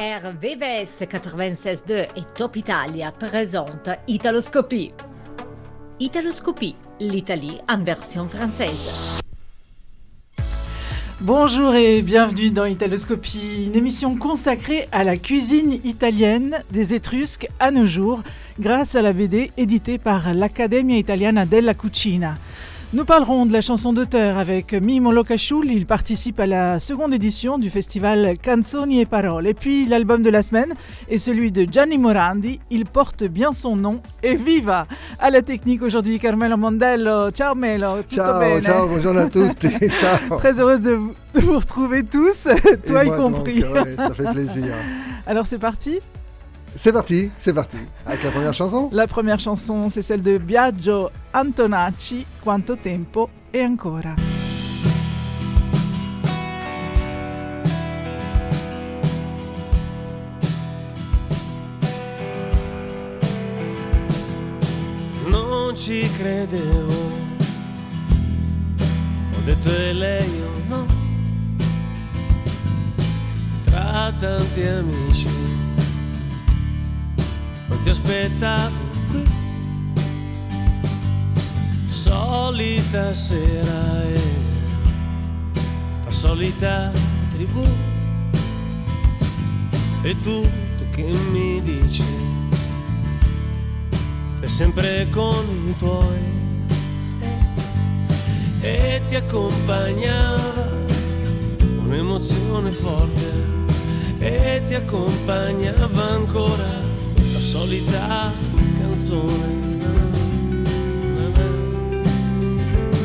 RVVS 96.2 et Top Italia présentent Italoscopie. Italoscopie, l'Italie en version française. Bonjour et bienvenue dans Italoscopie, une émission consacrée à la cuisine italienne des Étrusques à nos jours, grâce à la BD éditée par l'Accademia Italiana della Cucina. Nous parlerons de la chanson d'auteur avec Mimo Locasciul. Il participe à la seconde édition du festival Canzoni e Parole. Et puis l'album de la semaine est celui de Gianni Morandi. Il porte bien son nom et viva À la technique aujourd'hui, Carmelo Mondello. Ciao Melo, tutto ciao, bene? ciao, bonjour à tutti. ciao. Très heureuse de vous, retrouver tous, toi y compris. ça fait plaisir. Alors c'est parti c'est parti, c'est parti. Avec la première chanson La première chanson, c'est celle de Biagio Antonacci, Quanto tempo e ancora. Non ci credevo, ho detto è lei o no, tra tanti amici non ti aspettavo qui. Solita sera e la solita tribù. E tu, tu che mi dici? È sempre con i tuoi. E ti accompagnava un'emozione forte e ti accompagnava ancora solita canzone.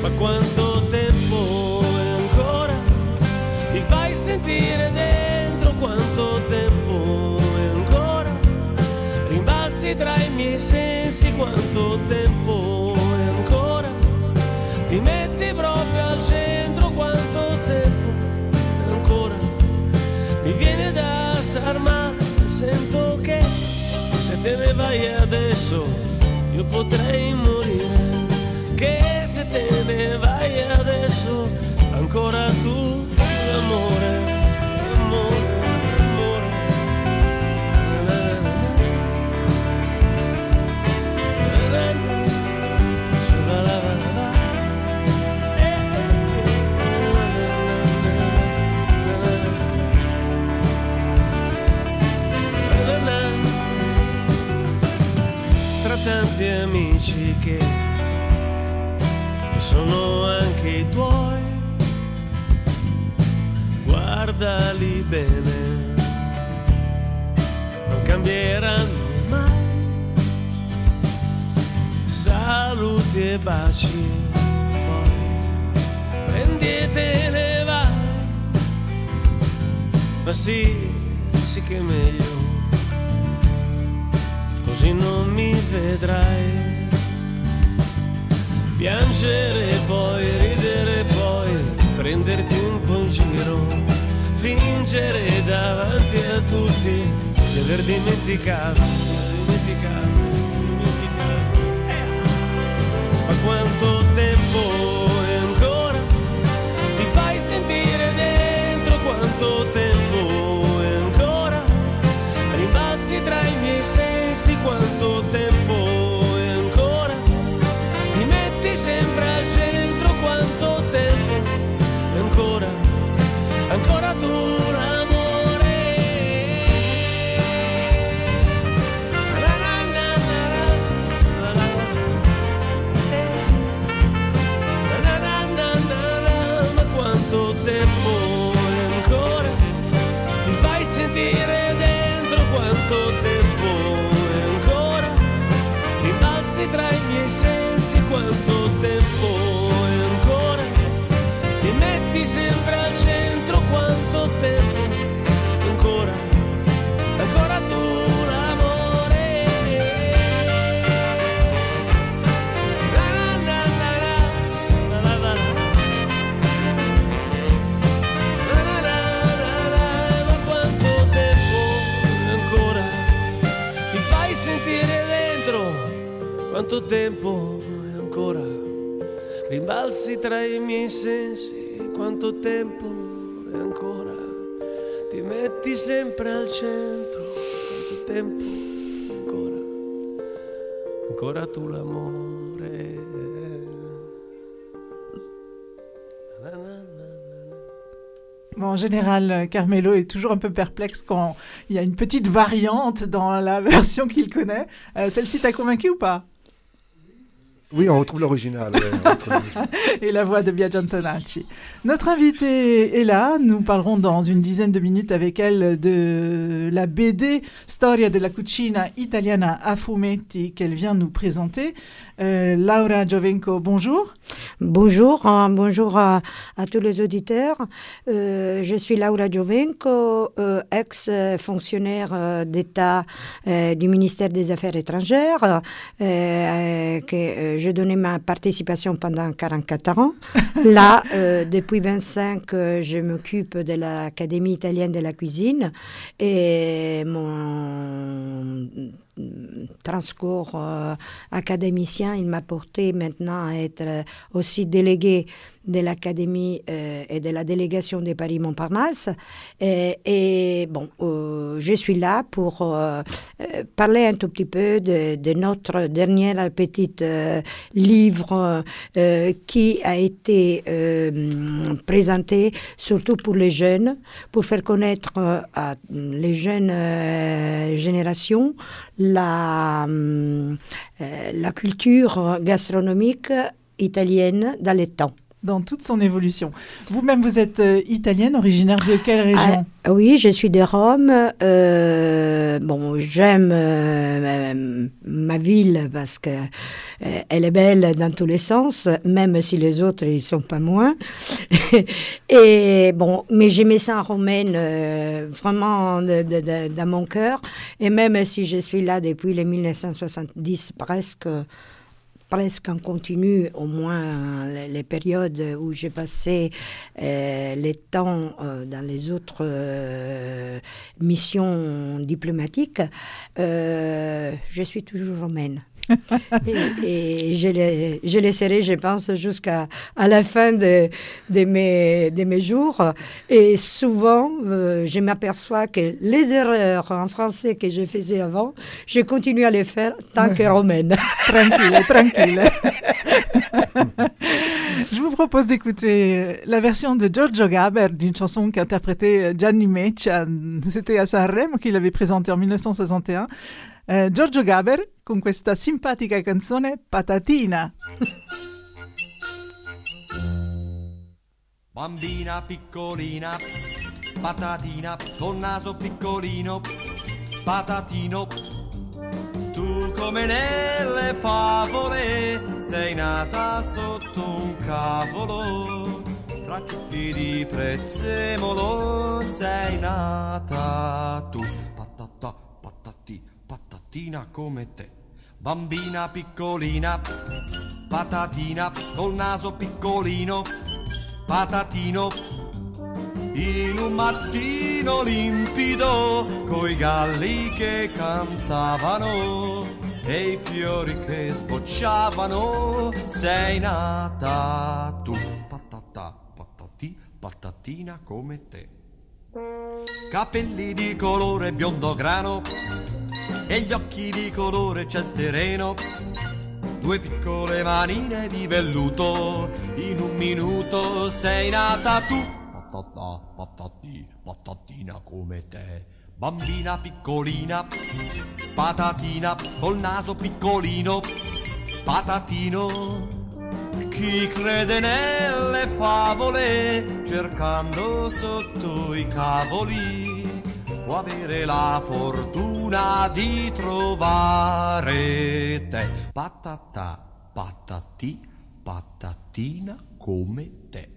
Ma quanto tempo è ancora? Ti fai sentire dentro quanto tempo è ancora? Rimbalzi tra i miei sensi quanto tempo è ancora? Ti metti proprio al centro te ne vai adesso, io potrei morire. Che se te ne vai adesso, ancora tu, amore. Amici che sono anche i tuoi, guardali bene, non cambieranno mai. Saluti e baci, poi prendetene vai, ma sì, sì che è meglio così non mi vedrai. Piangere poi, ridere poi, prenderti un po' in giro, fingere davanti a tutti di aver dimenticato, dimenticato. Ma quanto tempo è ancora? Ti fai sentire dentro quanto tempo è ancora? Rimbalzi tra i quanto tempo è ancora, ti metti sempre al centro quanto tempo è ancora, ancora tu Bon, en général, Carmelo est toujours un peu perplexe quand il y a une petite variante dans la version qu'il connaît. Euh, Celle-ci t'a convaincu ou pas? Oui, on retrouve l'original. et la voix de Biagio Antonacci. Notre invitée est là. Nous parlerons dans une dizaine de minutes avec elle de la BD Storia della cucina italiana a fumetti qu'elle vient nous présenter. Euh, Laura Giovenco, bonjour. Bonjour, hein, bonjour à, à tous les auditeurs. Euh, je suis Laura Giovenco, euh, ex-fonctionnaire euh, d'État euh, du ministère des Affaires étrangères, euh, euh, que euh, je donnais ma participation pendant 44 ans. Là, euh, depuis 25, euh, je m'occupe de l'Académie italienne de la cuisine et mon transcours euh, académicien, il m'a porté maintenant à être aussi délégué de l'Académie euh, et de la délégation de Paris-Montparnasse. Et, et bon, euh, je suis là pour euh, euh, parler un tout petit peu de, notre dernier petit euh, livre euh, qui a été euh, présenté surtout pour les jeunes, pour faire connaître euh, à les jeunes euh, générations la, euh, la culture gastronomique italienne dans les temps. Dans toute son évolution. Vous-même, vous êtes euh, italienne, originaire de quelle région? Ah, oui, je suis de Rome. Euh, bon, j'aime euh, ma ville parce que elle est belle dans tous les sens, même si les autres ils sont pas moins. Et bon, mais j'aimais ça en romaine vraiment de- de- de- dans mon cœur. Et même si je suis là depuis les 1970 presque presque en continu, au moins les, périodes où j'ai passé euh, les temps euh, dans les autres euh, missions diplomatiques, je suis toujours romaine. et, et je, le, je le serai, je pense, jusqu'à à la fin de, de, mes, de mes jours. Et souvent, euh, je m'aperçois que les erreurs en français que je faisais avant, je continue à les faire tant que romaine. Tranquille, tranquille. Je vous propose d'écouter euh, la version de Giorgio Gaber d'une chanson qu'interprétait euh, Gianni Meccia. C'était à Sanremo qu'il avait présentée en 1961. Eh, Giorgio Gaber con questa simpatica canzone Patatina. Bambina piccolina, patatina, col naso piccolino, patatino. Tu come nelle favole sei nata sotto un cavolo, tra ciuffi di prezzemolo sei nata tu. Patatina come te. Bambina piccolina, patatina, col naso piccolino, patatino. In un mattino limpido, coi galli che cantavano e i fiori che sbocciavano, sei nata tu. Patata, patati, patatina come te. Capelli di colore biondo grano e gli occhi di colore ciel sereno. Due piccole manine di velluto, in un minuto sei nata tu. Patata, patati, patatina come te. Bambina piccolina, patatina, col naso piccolino, patatino. Chi crede nelle favole, cercando sotto i cavoli, può avere la fortuna di trovare te. Patata, patati, patatina come te.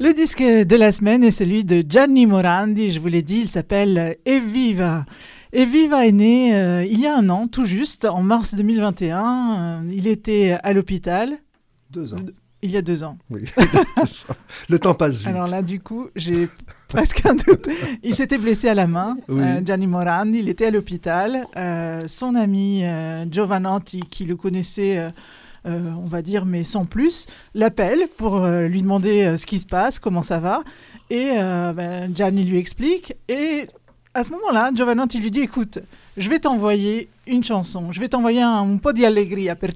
Le disque de la semaine est celui de Gianni Morandi. Je vous l'ai dit, il s'appelle Evviva. Evviva est né euh, il y a un an, tout juste, en mars 2021. Euh, il était à l'hôpital. Deux ans. Il y a deux ans. Oui. Le temps passe vite. Alors là, du coup, j'ai presque un doute. Il s'était blessé à la main, Oui. euh, Gianni Morandi. Il était à l'hôpital. Euh, son ami euh, Giovanotti, qui le connaissait euh, euh, on va dire, mais sans plus, l'appelle pour lui demander ce qui se passe, comment ça va. Et ben, Gianni lui explique. Et à ce moment-là, Giovanotti lui dit Écoute, je vais t'envoyer une chanson, je vais t'envoyer un, un po' di allegria per.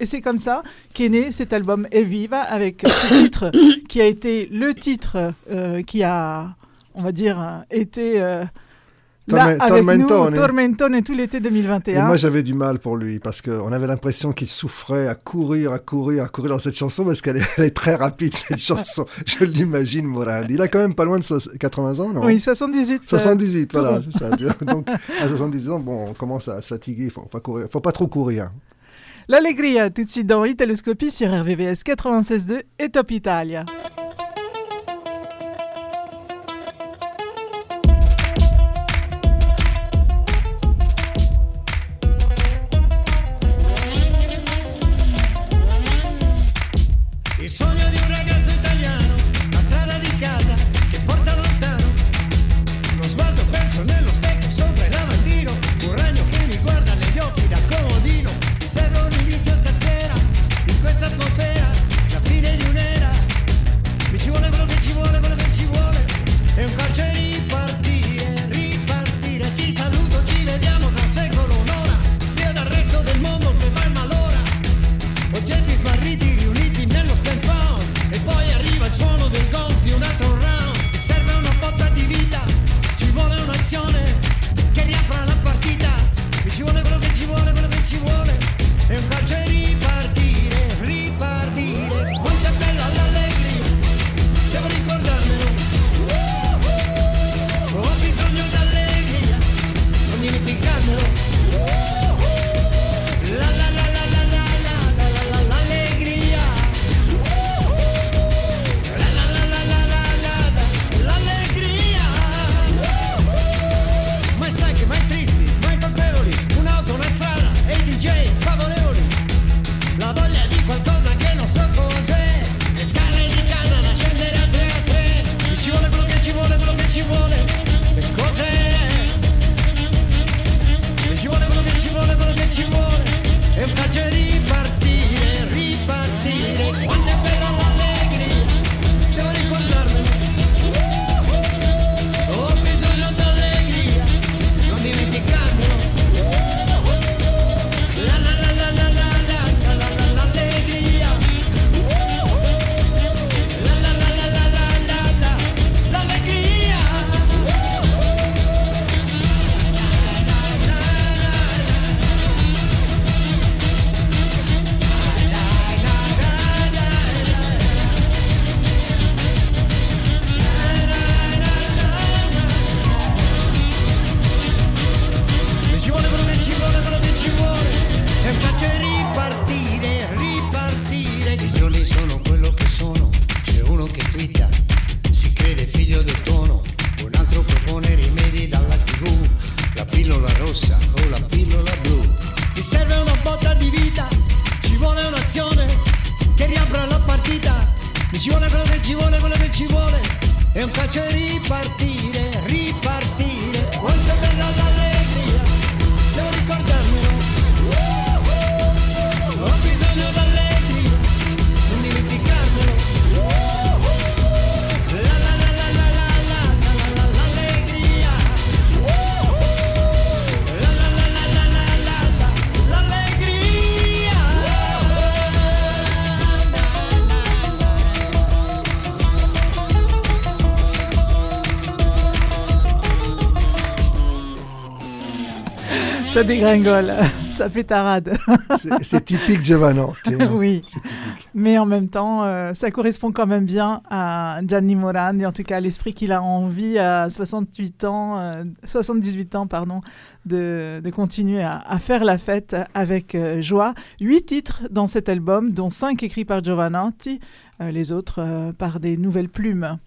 Et c'est comme ça qu'est né cet album Eviva avec ce titre qui a été le titre euh, qui a, on va dire, euh, été. euh, Là, avec nous, Tormentone. Tormentone tout l'été Et 2021. moi, j'avais du mal pour lui parce qu'on avait l'impression qu'il souffrait à courir, à courir, à courir dans cette chanson parce qu'elle est, très rapide, cette chanson. Je l'imagine, Morandi. Il a quand même pas loin de soix- 80 ans, non? Oui, 78. euh, 78, tout voilà, c'est ça. Donc, à 70 ans, bon, on commence à se fatiguer, il faut, faut, courir, faut pas trop courir. L'Allegria, tout de suite dans Italoscopie sur RVVS 96.2 et Top Italia. Ça dégringole, ça fait tarade. C'est typique Giovanotti. hein. oui, typique. mais en même temps, euh, ça correspond quand même bien à Gianni Morandi, en tout cas à l'esprit qu'il a envie à 68 ans, euh, 78 ans, pardon, de, de continuer à, à faire la fête avec euh, joie. Huit titres dans cet album, dont cinq écrits par Giovanotti, euh, les autres euh, par des nouvelles plumes.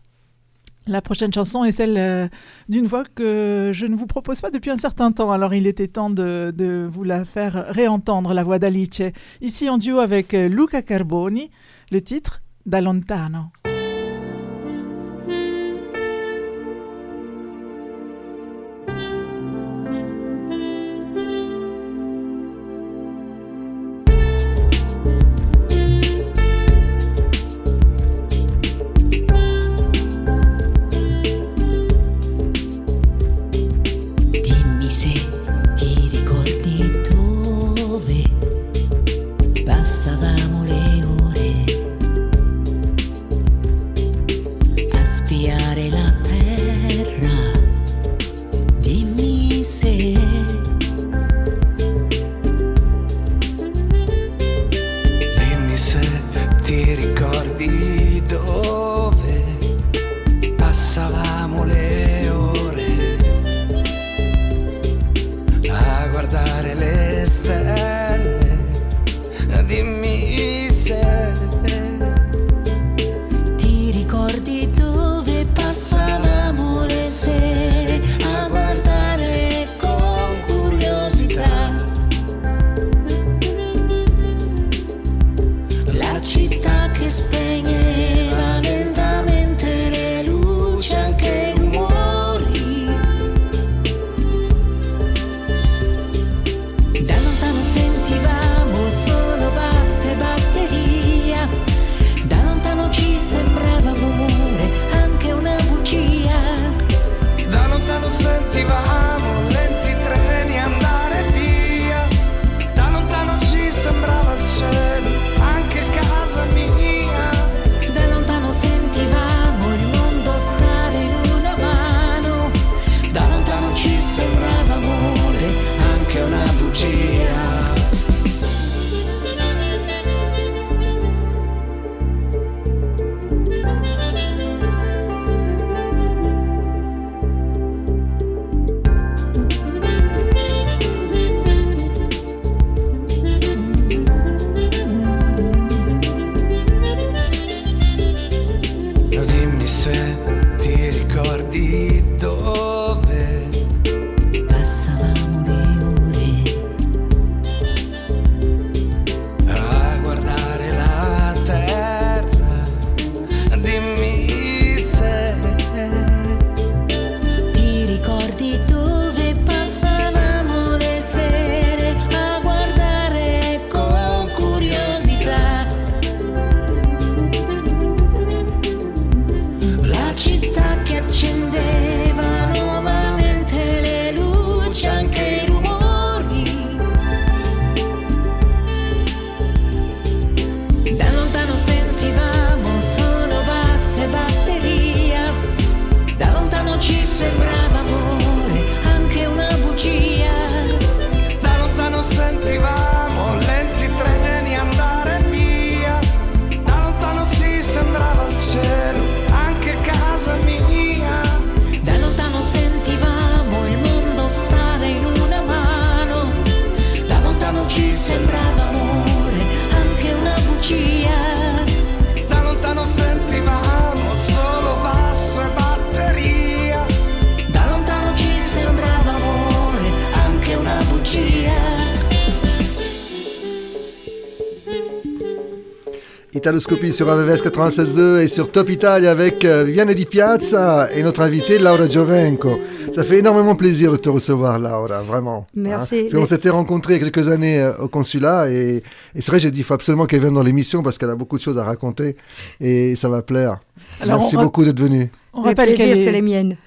La prochaine chanson est celle euh, d'une voix que je ne vous propose pas depuis un certain temps, alors il était temps de, vous la faire réentendre, la voix d'Alice. Ici en duo avec euh, Luca Carboni, le titre Da lontano. Italoscopie sur AVVS 96.2 et sur Top Italia avec euh, Viviane Di Piazza et notre invitée Laura Giovenco. Ça fait énormément plaisir de te recevoir, Laura, vraiment. Merci. Hein. Parce qu'on s'était rencontrés il y a quelques années euh, au consulat et, et c'est vrai, j'ai dit il faut absolument qu'elle vienne dans l'émission parce qu'elle a beaucoup de choses à raconter et ça va plaire. Alors, Merci on beaucoup d'être venu. On Le rappelle qu'elle c'est les est miennes.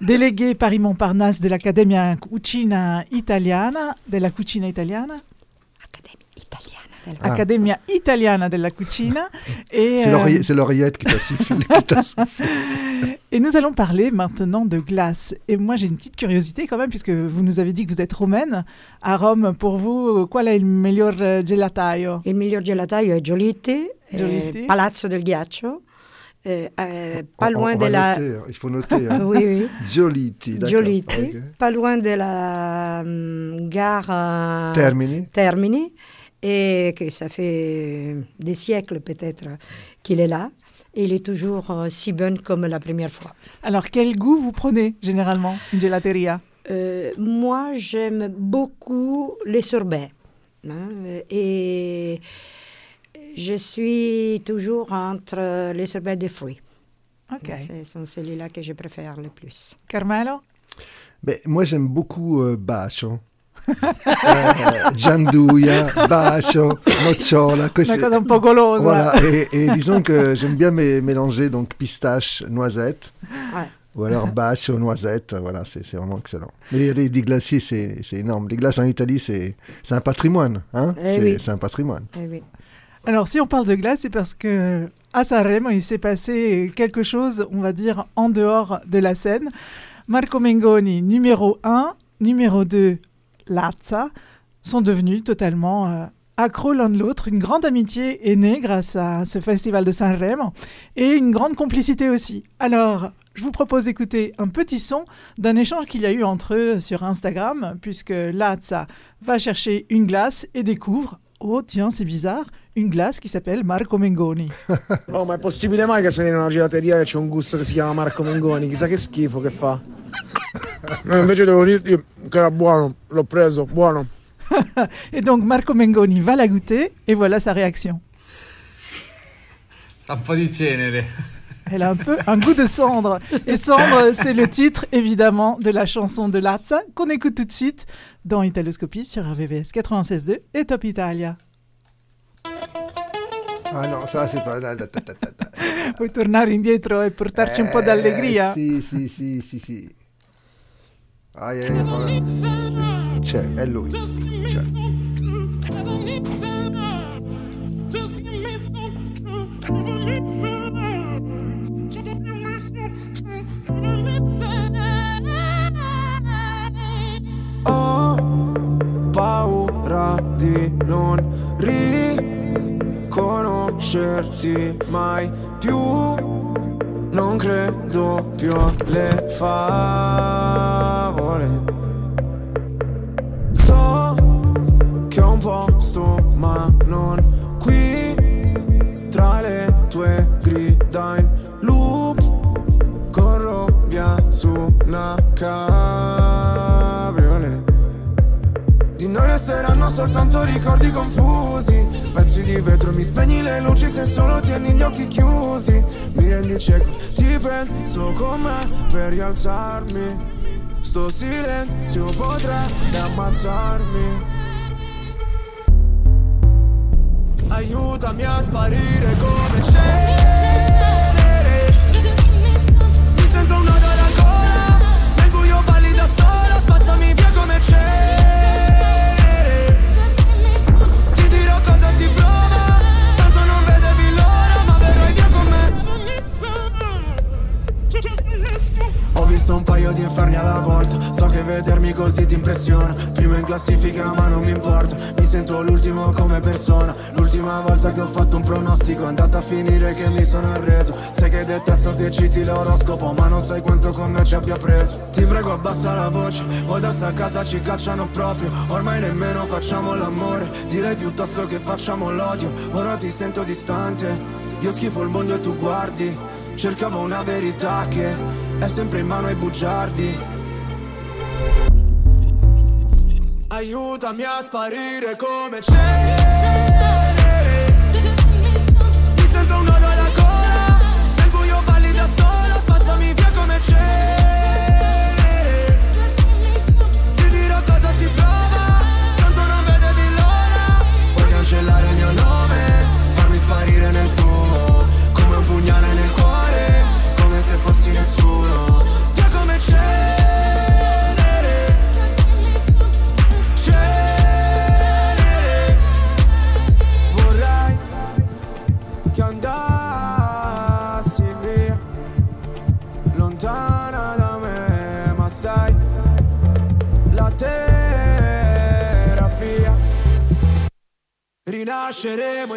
déléguée Paris-Montparnasse de l'Accademia Cucina Italiana, della Cucina Italiana, Ah. Accademia Italiana della Cucina. et, C'est euh, l'oreillette- c'est l'oreillette qui t'a soufflé. Et nous allons parler maintenant de glace. Et moi, j'ai une petite curiosité quand même, puisque vous nous avez dit que vous êtes romaine. À Rome, pour vous, qual è il miglior eh, gelataio Il miglior gelataio è Giolitti, eh, Giolitti. Palazzo del Ghiaccio, eh, eh, pas loin on de la... noter. Il faut noter. hein. Oui, oui. Giolitti, d'accord. Giolitti, pas loin de la gare euh, Termini. Termini, et que ça fait des siècles peut-être qu'il est là. Et il est toujours euh, si bon comme la première fois. Alors, quel goût vous prenez généralement une gelateria? Euh, moi, j'aime beaucoup les sorbets. hein, et je suis toujours entre les sorbets de fruits. Ok. Ce sont celui-là que je préfère le plus. Carmelo? Ben, moi, j'aime beaucoup euh, Bacio. Euh, Gianduia, Bacio, Nocciola. queste- Una cosa un po' golosa. Voilà, et, et disons que j'aime bien mé- mélanger donc pistache, noisette, Ouais. ou alors Bacio, noisette. Voilà, c'est vraiment excellent. Mais des, des glaciers, c'est énorme. Les glaces en Italie, c'est un patrimoine. Hein Eh c'est oui. un patrimoine. Eh oui. Alors, si on parle de glace, c'est parce que à Sanremo, il s'est passé quelque chose, on va dire, en dehors de la scène. Marco Mengoni, numéro 1, numéro 2, Lazza, sont devenus totalement euh, accros l'un de l'autre. Une grande amitié est née grâce à ce festival de Sanremo et une grande complicité aussi. Alors, je vous propose d'écouter un petit son d'un échange qu'il y a eu entre eux sur Instagram, puisque Lazza va chercher une glace et découvre, oh tiens, c'est bizarre, une glace qui s'appelle Marco Mengoni. Oh, ma è possibile mai che sono in una gelateria che c'è un gusto che si chiama Marco Mengoni? Chissà che schifo che fa. No, invece devo dirti che era buono, l'ho preso, buono. Et donc Marco Mengoni va la goûter et voilà sa réaction. Sa un po' di cenere. Elle a un peu un goût de cendre. Et cendre, c'est le titre évidemment de la chanson de Lazza qu'on écoute tout de suite dans Italoscopie sur RVVS 96.2 et Top Italia. Ah non, ça c'est pas. Puoi tornare indietro e portarci un po' Eh, d'allegria? Sì, sì, sì, sì, sì. Ah, yeah, yeah, proprio. C'è, è lui. C'è. Ho paura di non riconoscerti mai più. Non credo più alle favole. So che ho un posto ma non qui. Tra le tue grida in loop Corro via su una casa noi resteranno soltanto ricordi confusi. Pezzi di vetro, mi spegni le luci se solo tieni gli occhi chiusi. Mi rendi cieco, ti penso con me per rialzarmi. Sto silenzio potrebbe ammazzarmi. Aiutami a sparire come cenere. Mi sento un nodo alla gola Nel buio balli da sola Spazzami via come cenere visto un paio di inferni alla volta. So che vedermi così ti impressiona Primo in classifica ma non mi importa. Mi sento l'ultimo come persona. L'ultima volta che ho fatto un pronostico È andata a finire che mi sono arreso. Sai che detesto che citi l'oroscopo Ma non sai quanto con me ci abbia preso. Ti prego abbassa la voce. O da sta casa ci cacciano proprio. Ormai nemmeno facciamo l'amore. Direi piuttosto che facciamo l'odio. Ora ti sento distante. Io schifo il mondo e tu guardi. Cercavo una verità che è sempre in mano ai bugiardi. Aiutami a sparire come cenere Mi sento un nodo alla gola Nel buio balli da sola Spazzami via come cenere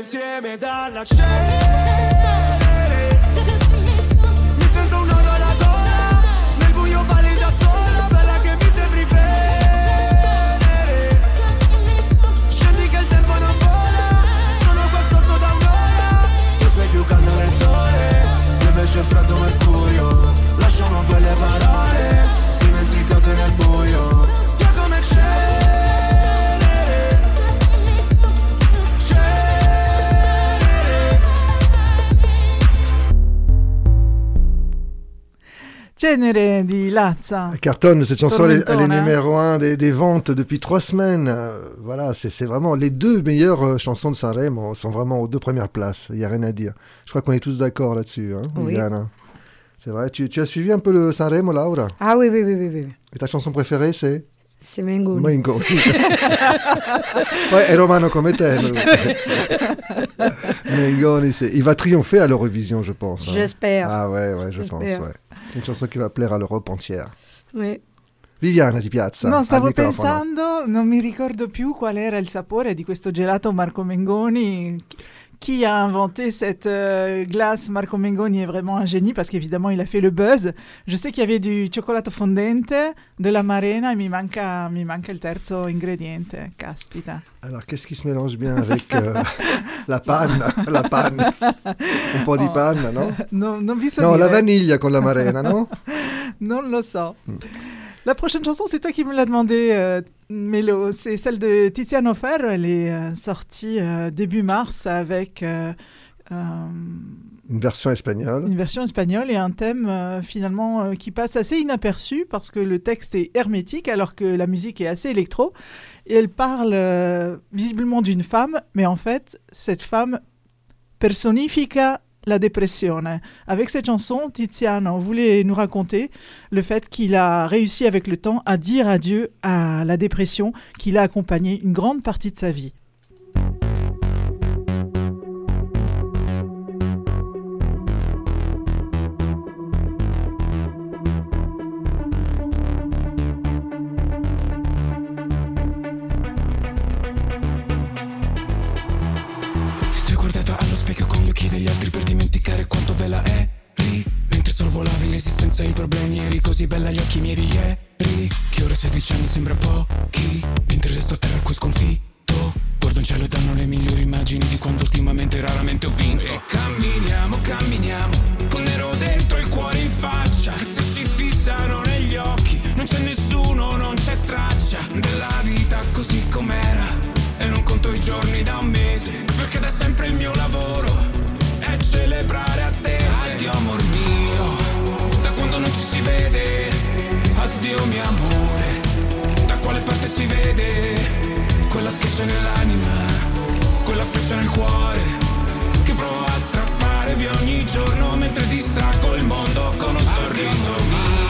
insieme dalla cenere Cenere di Lazza. Cartonne, cette chanson, elle, est- elle est numéro un des, des ventes depuis trois semaines. Euh, voilà, c'est vraiment les deux meilleures euh, chansons de Sanremo sont vraiment aux deux premières places. Il n'y a rien à dire. Je crois qu'on est tous d'accord là-dessus, hein, Oui. C'est vrai. Tu, tu as suivi un peu le Sanremo, Laura? Ah oui, oui, oui, oui, oui. Et ta chanson préférée, c'est? C'est Mengoni. Ouais, è romano come te. Mengoni, c'est- il va triompher à l'Eurovision, je pense. hein. J'espère. Ah ouais, ouais, je pense. Ouais. Une chanson qui va plaire à l'Europe entière. Oui. Viviana di Piazza. No, stavo pensando, non mi ricordo più qual era il sapore di questo gelato Marco Mengoni. Qui a inventé cette euh, glace? Marco Mengoni est vraiment un génie parce qu'évidemment il a fait le buzz. Je sais qu'il y avait du cioccolato fondente, de la marena e mi manca, mi manca il terzo ingrediente. Caspita. Alors, qu'est-ce qui se mélange bien avec euh, la panne La panne? Un po' di Oh. panna, no? Non, non so No, la dire. vaniglia con la marena, no? Non lo so. La prochaine chanson, c'est toi qui me l'as demandé, euh, Mélo. C'est celle de Tiziano Ferro. Elle est euh, sortie euh, début mars avec euh, Une version espagnole. une version espagnole et un thème euh, finalement euh, qui passe assez inaperçu parce que le texte est hermétique alors que la musique est assez électro. Et elle parle euh, visiblement d'une femme, mais en fait, cette femme personifica la dépressione. Avec cette chanson, Tiziano voulait nous raconter le fait qu'il a réussi avec le temps à dire adieu à la dépression qui l'a accompagné une grande partie de sa vie. problemi Eri così bella agli occhi miei di ieri. Che ora 16 anni sembra pochi. Mentre resto a terra qui sconfitto. Guardo in cielo e danno le migliori immagini Di quando ultimamente raramente ho vinto. E camminiamo, camminiamo Con nero dentro e il cuore in faccia. Che se ci fissano negli occhi Non c'è nessuno, non c'è traccia. Della vita così com'era E non conto i giorni da un mese. Perché da sempre il mio lavoro È celebrare a te Addio amore vede, addio mio amore, da quale parte si vede, quella schiaccia nell'anima, quella freccia nel cuore, che provo a strapparevi ogni giorno mentre distraggo il mondo con un sorriso. Mio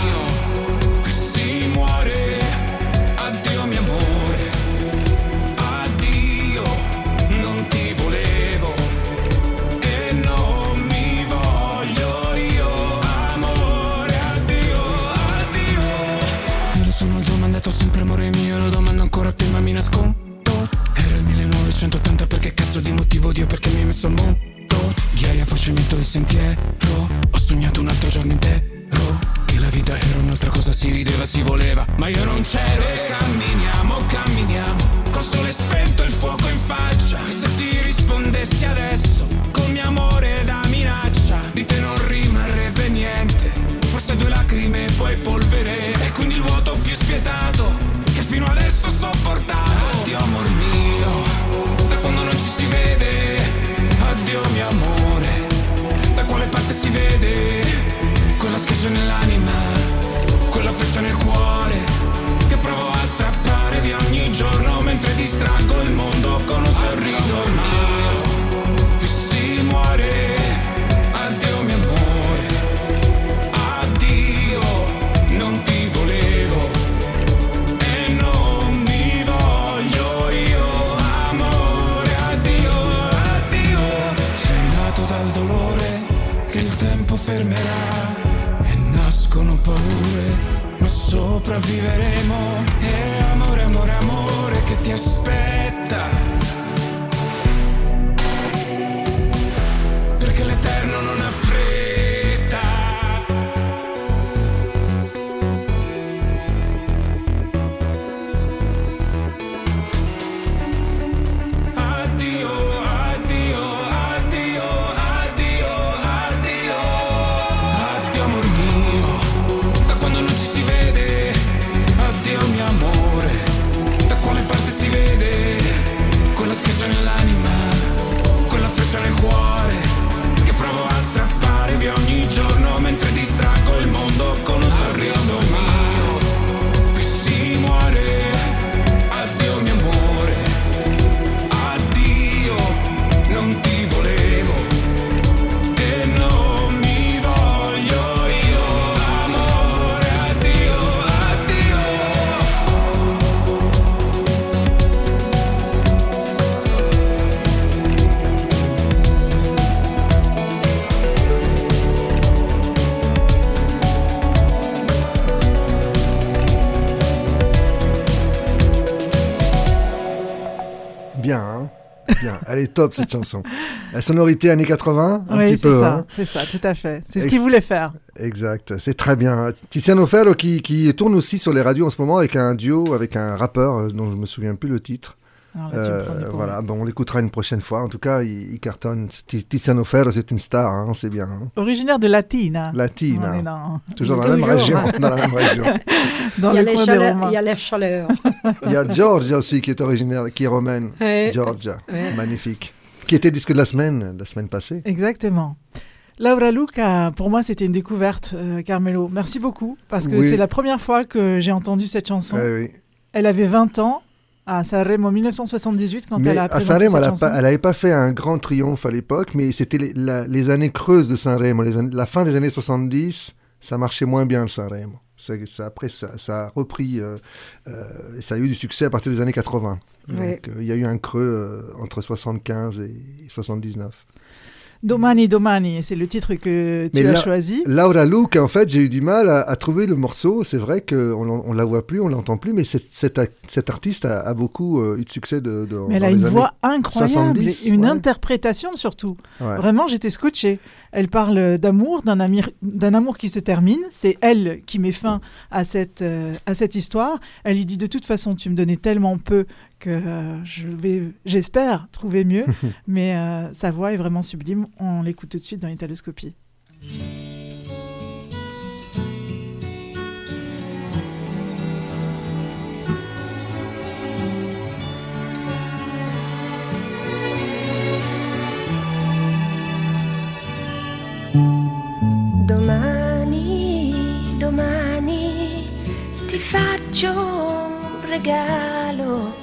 Elle est top cette chanson. La sonorité années 80, un oui, petit c'est peu. ça, hein. c'est ça, tout à fait. C'est ce qu'il voulait faire. Exact, c'est très bien. Tiziano Ferro qui, qui tourne aussi sur les radios en ce moment avec un duo avec un rappeur euh, dont je me souviens plus le titre. Alors là, Euh, voilà, bon, on l'écoutera une prochaine fois. En tout cas, il, il cartonne. Ti- Tiziano Ferro, c'est une star, hein, c'est bien. hein. Originaire de Latina. On dans- Toujours dans la même région. Dans la même région. Dans il, y a le les Romains. il y a les chaleurs. Il y a Georgia aussi qui est originaire, qui est romaine. Ouais. Georgia, Ouais. magnifique. Qui était disque de la semaine, la semaine passée. Exactement. Laura Luca, pour moi, c'était une découverte, euh, Carmelo. Merci beaucoup, parce que Oui. c'est la première fois que j'ai entendu cette chanson. Oui. Elle avait 20 ans à Sanremo en 1978 quand Mais elle a à cette elle n'avait pas, fait un grand triomphe à l'époque, mais c'était les, années creuses de Sanremo. Les la fin des années 70, ça marchait moins bien le Sanremo. Ça, ça- après, ça, ça a repris, euh, euh, et ça a eu du succès à partir des années 80. Donc, Ouais. euh, il y a eu un creux entre 75 et 79. Domani, Domani, c'est le titre que tu Mais as choisi. Laura Luke, en fait, j'ai eu du mal à, à trouver le morceau. C'est vrai qu'on on la voit plus, on l'entend plus, mais cette, cette, cette artiste a, a beaucoup euh, eu de succès de, de- Mais elle a une voix incroyable, 70, et une ouais. interprétation surtout. Ouais. Vraiment, j'étais scotché. Elle parle d'amour, d'un d'un amour qui se termine. C'est elle qui met fin à cette, euh, à cette histoire. Elle lui dit de toute façon, tu me donnais tellement peu que euh, je vais, j'espère, trouver mieux. Mais euh, sa voix est vraiment sublime. On l'écoute tout de suite dans Italoscopie. Domani, domani ti faccio un regalo,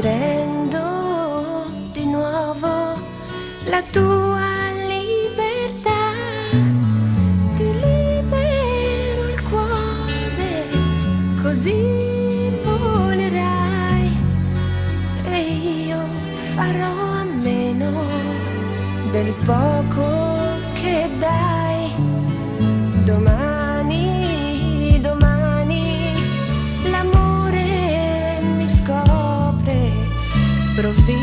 rendo di nuovo la tua libertà, ti libero il cuore, così volerai e io farò a meno del poco che dai. Domani, improviso.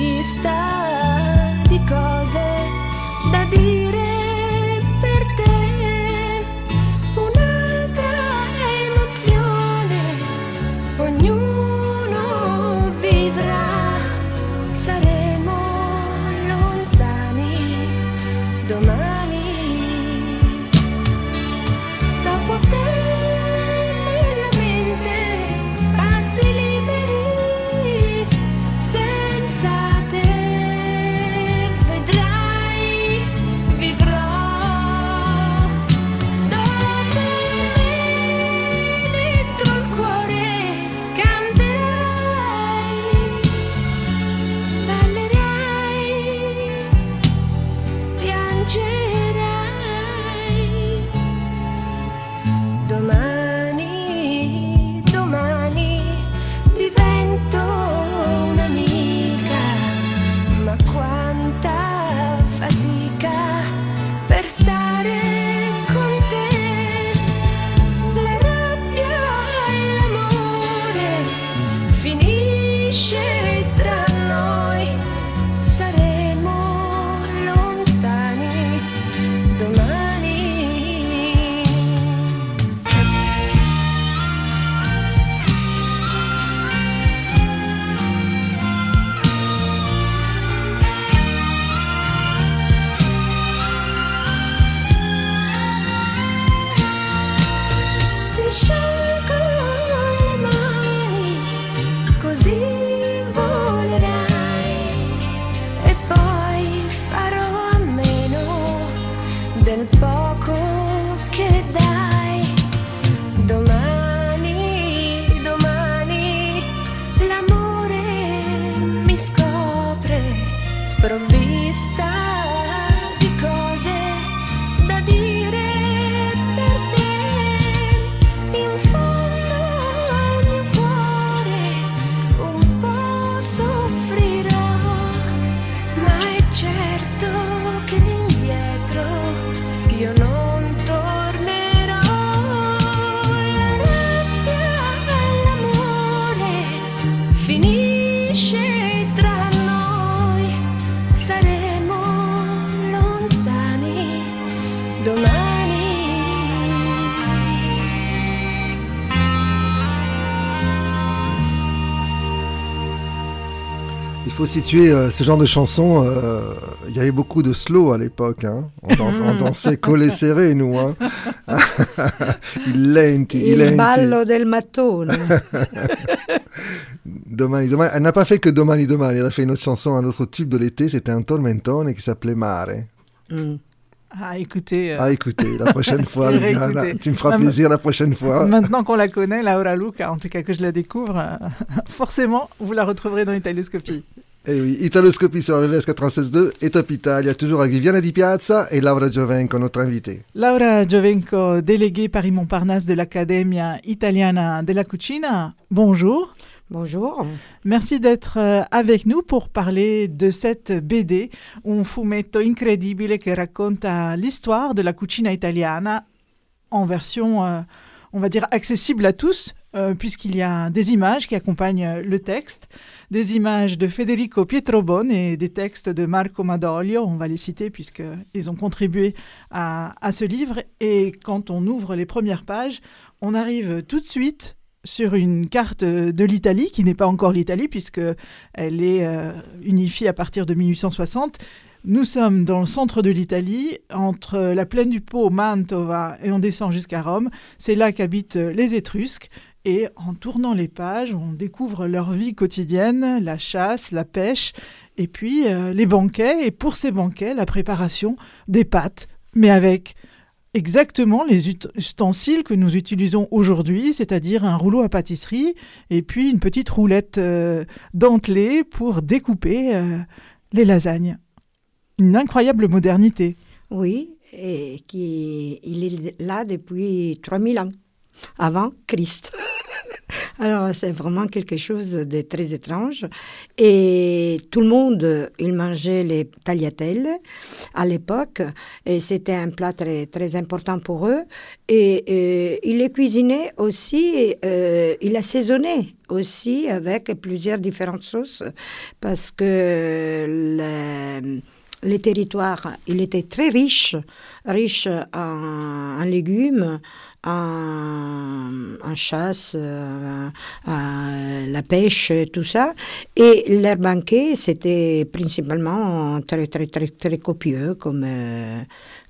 Il faut situer euh, ce genre de chanson. euh, Il y avait beaucoup de slow à l'époque. hein. On, danse- on dansait collé serré, nous. Hein. il lenti, il Il lenti. ballo del mattone. Domani, domani. Elle n'a pas fait que Domani, Domani. Elle a fait une autre chanson, un autre tube de l'été. C'était un tormentone qui s'appelait Mare. Mm. Ah, écoutez. euh, Ah, écoutez, la prochaine fois, tu me feras plaisir la prochaine fois. Maintenant qu'on la connaît, Laura Luca, en tout cas que je la découvre, euh, forcément, vous la retrouverez dans Italoscopie. Eh oui, Italoscopie sur RVS 96.2 et Top Italia, toujours avec Viviana Di Piazza et Laura Giovenco, notre invitée. Laura Giovenco, déléguée Paris-Montparnasse de l'Accademia Italiana della Cucina, bonjour. Bonjour. Merci d'être euh, avec nous pour parler de cette BD, un fumetto incredibile che racconta l'histoire de la cucina italiana en version, euh, on va dire, accessible à tous, euh, puisqu'il y a des images qui accompagnent euh, le texte, des images de Federico Pietrobon et des textes de Marco Madoglio, on va les citer puisqu'ils ont contribué à ce livre. Et quand on ouvre les premières pages, on arrive tout de suite sur une carte de l'Italie, qui n'est pas encore l'Italie, puisqu'elle est euh, unifiée à partir de 1860. Nous sommes dans le centre de l'Italie, entre la plaine du Pô, Mantova, et on descend jusqu'à Rome. C'est là qu'habitent les Étrusques. Et en tournant les pages, on découvre leur vie quotidienne, la chasse, la pêche, et puis euh, les banquets. Et pour ces banquets, la préparation des pâtes, mais avec exactement les ustensiles que nous utilisons aujourd'hui, c'est-à-dire un rouleau à pâtisserie et puis une petite roulette euh, dentelée pour découper euh, les lasagnes. Une incroyable modernité. Oui, et qui il est là depuis 3000 ans, avant Christ. Alors c'est vraiment quelque chose de très étrange. Et tout le monde, il mangeait les tagliatelles à l'époque, et c'était un plat très, très important pour eux. Et, euh, il les cuisinait aussi, euh, il assaisonnait aussi avec plusieurs différentes sauces, parce que le- les territoires, il était très riche, riche en légumes, en, en chasse, euh, à la pêche, tout ça. Et leur banquet, c'était principalement très, très, très, très copieux comme, euh,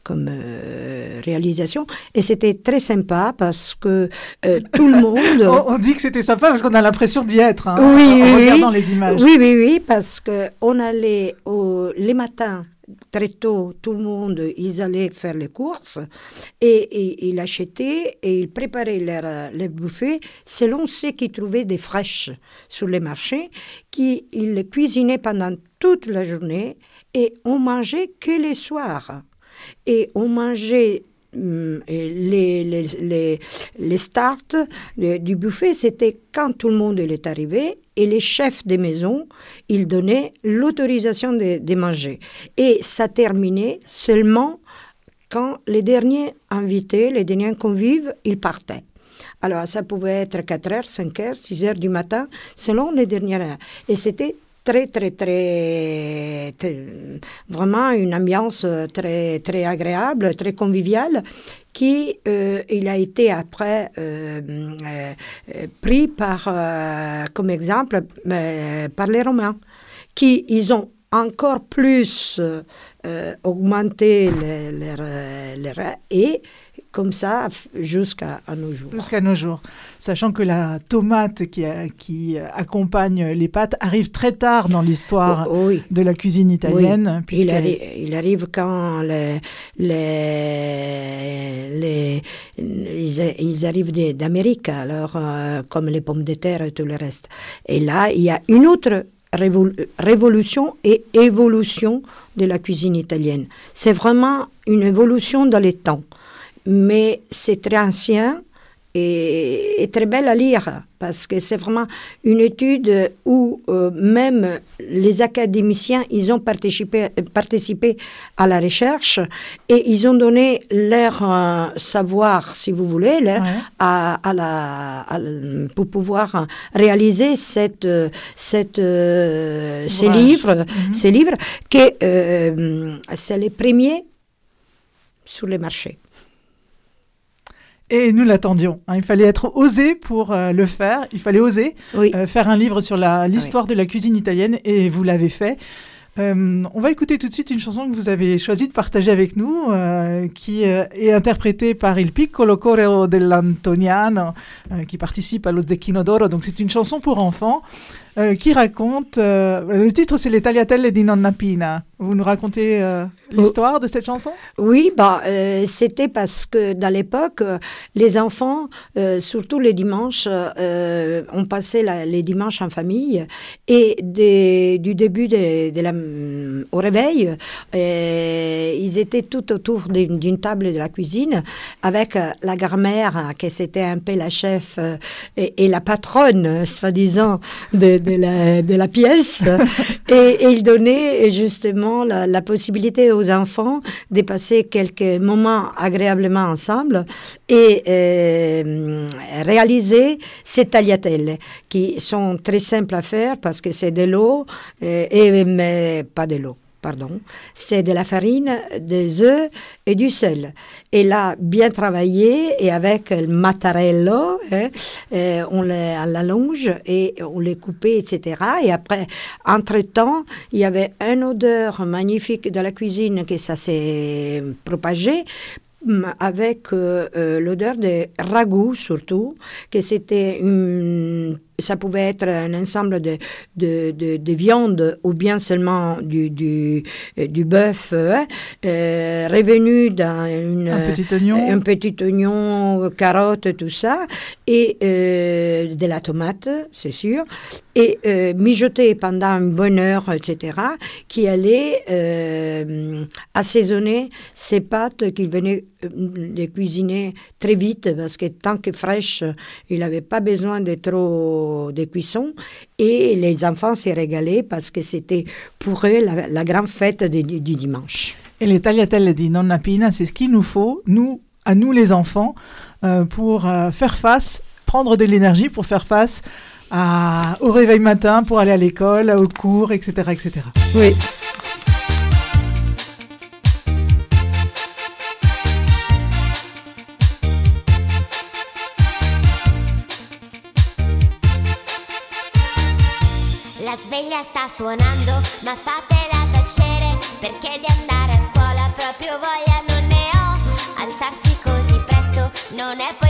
comme euh, réalisation. Et c'était très sympa parce que euh, tout le monde... On, dit que c'était sympa parce qu'on a l'impression d'y être hein, Oui, en, en oui, regardant oui. les images. Oui, oui, oui, parce qu'on allait au, les matins, très tôt, tout le monde, ils allaient faire les courses et, et ils achetaient et ils préparaient leur, euh, leur buffet selon ce qu'ils trouvaient des fraîches sur les marchés, qui ils cuisinaient pendant toute la journée et on mangeait que les soirs. Et on mangeait hum, les, les, les, les starts du buffet, c'était quand tout le monde est arrivé et les chefs des maisons, ils donnaient l'autorisation de, manger. Et ça terminait seulement quand les derniers invités, les derniers convives, ils partaient. Alors, ça pouvait être 4 heures, 5 heures, 6 heures du matin, selon les dernières heures. Et c'était très, très, très, très- vraiment une ambiance euh, très, très agréable, très conviviale, qui, euh, il a été après euh, euh, pris par, comme exemple par les Romains, qui, ils ont encore plus augmenté les, les, et comme ça jusqu'à nos jours. Jusqu'à nos jours. Sachant que la tomate qui, a- qui accompagne les pâtes arrive très tard dans l'histoire Oh, oui. de la cuisine italienne. Oui, il, arrive, il arrive quand les, les, les- ils, ils arrivent d'Amérique, alors euh, comme les pommes de terre et tout le reste. Et là, il y a une autre révol- révolution et évolution de la cuisine italienne. C'est vraiment une évolution dans les temps, mais c'est très ancien et, et très belle à lire parce que c'est vraiment une étude où euh, même les académiciens ils ont participé, participé à la recherche et ils ont donné leur euh, savoir si vous voulez leur- à, à la, à pour pouvoir réaliser cette, cette, euh, ces livres Mhm. ces livres que c'est les premiers sur les marchés Et nous l'attendions. hein. Il fallait être osé pour euh, le faire. Il fallait oser euh, faire un livre sur la- l'histoire de la cuisine italienne et vous l'avez fait. Euh, on va écouter tout de suite une chanson que vous avez choisi de partager avec nous, qui est interprétée par Il Piccolo Coreo dell'Antoniano, qui participe à Lo Zecchino d'Oro. Donc c'est une chanson pour enfants euh, qui raconte. euh, le titre c'est Les tagliatelle di Nonna Pina. Vous nous racontez euh, l'histoire de cette chanson? Oui, bah, c'était parce que dans l'époque, les enfants, surtout les dimanches, on passait la- les dimanches en famille et du début mm, au réveil, ils étaient tout autour d'une table de la cuisine avec la grand-mère, hein, qui c'était un peu la chef et, la patronne, soi-disant, de la, de la pièce. et, et ils donnaient justement la, la possibilité aux enfants de passer quelques moments agréablement ensemble et euh, réaliser ces tagliatelles qui sont très simples à faire parce que c'est de l'eau euh, et mais pas de l'eau. Pardon, c'est de la farine, des œufs et du sel. Et là, bien travaillé et avec le mattarello, hein, euh, on l'allonge et on les coupait, etc. Et après, entre-temps, il y avait une odeur magnifique de la cuisine que ça s'est propagé hum, avec euh, euh, l'odeur de ragoût surtout, que c'était une- ça pouvait être un ensemble de, de, de, de viande ou bien seulement du, du, euh, du bœuf hein, euh, revenu dans une, Un petit oignon. un petit oignon, carotte, tout ça, et euh, de la tomate, c'est sûr, et euh, mijoté pendant une bonne heure, etc., qui allait euh, assaisonner ces pâtes qu'il venait euh, les cuisiner très vite, parce que tant que fraîche, il n'avait pas besoin de trop de cuisson, et les enfants s'y régalaient parce que c'était pour eux la, la grande fête du, dimanche. Et les tagliatelles di nonna Pina, c'est ce qu'il nous faut, nous, à nous les enfants, euh, pour euh, faire face, prendre de l'énergie pour faire face à- au réveil matin, pour aller à l'école, aux cours, etc. etc. Oui. Sveglia sta suonando, ma fatela tacere perché di andare a scuola proprio voglia non ne ho. Alzarsi così presto non è poi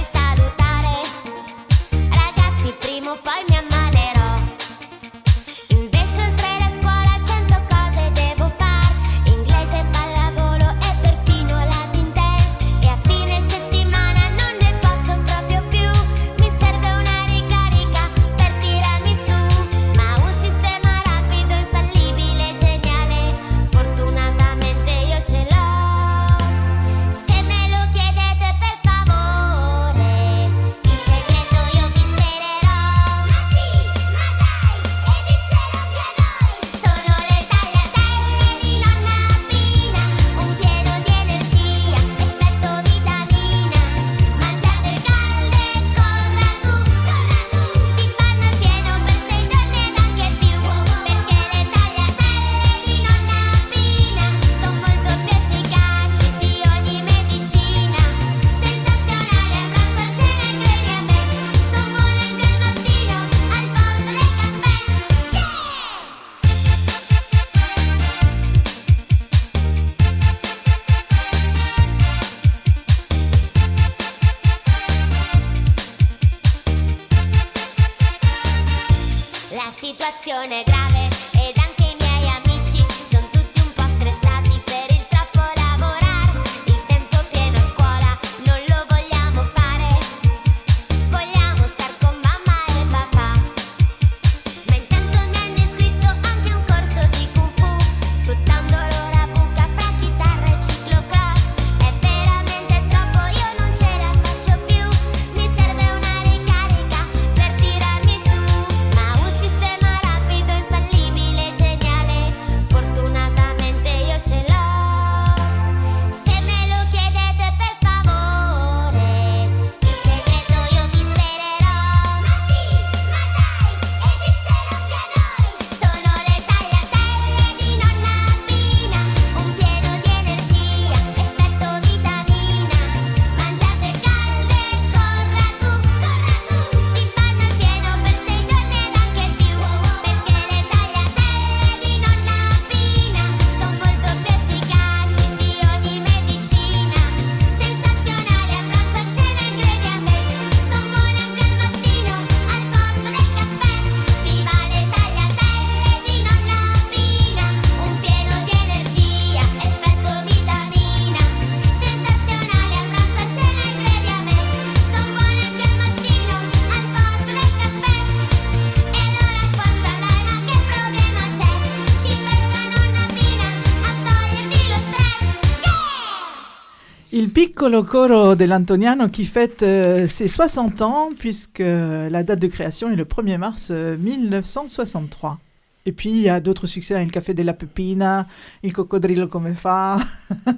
Il piccolo coro dell'Antoniano qui fête euh, ses 60 ans, puisque la date de création est le 1er mars euh, 1963. Et puis il y a d'autres succès, Il Café della Pepina, Il Coccodrillo come fa.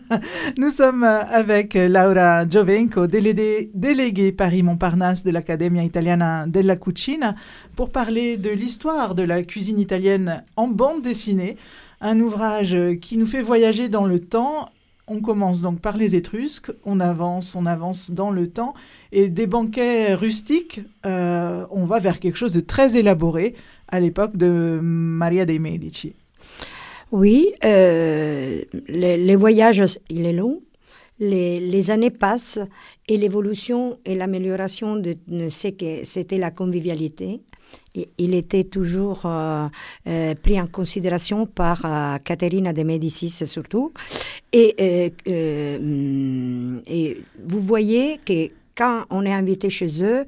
Nous sommes euh, avec Laura Giovenco, déléguée, déléguée Paris-Montparnasse de l'Accademia Italiana della Cucina, pour parler de l'histoire de la cuisine italienne en bande dessinée, un ouvrage qui nous fait voyager dans le temps on commence donc par les Étrusques, on avance, on avance dans le temps, et des banquets rustiques, euh, on va vers quelque chose de très élaboré à l'époque de Maria dei Medici. Oui, euh, les, voyages, il est long. Les, années passent et l'évolution et l'amélioration de, de que c'était la convivialité il était toujours euh, euh, pris en considération par euh, Caterina de Médicis surtout. Et, euh, vous voyez que quand on est invité chez eux,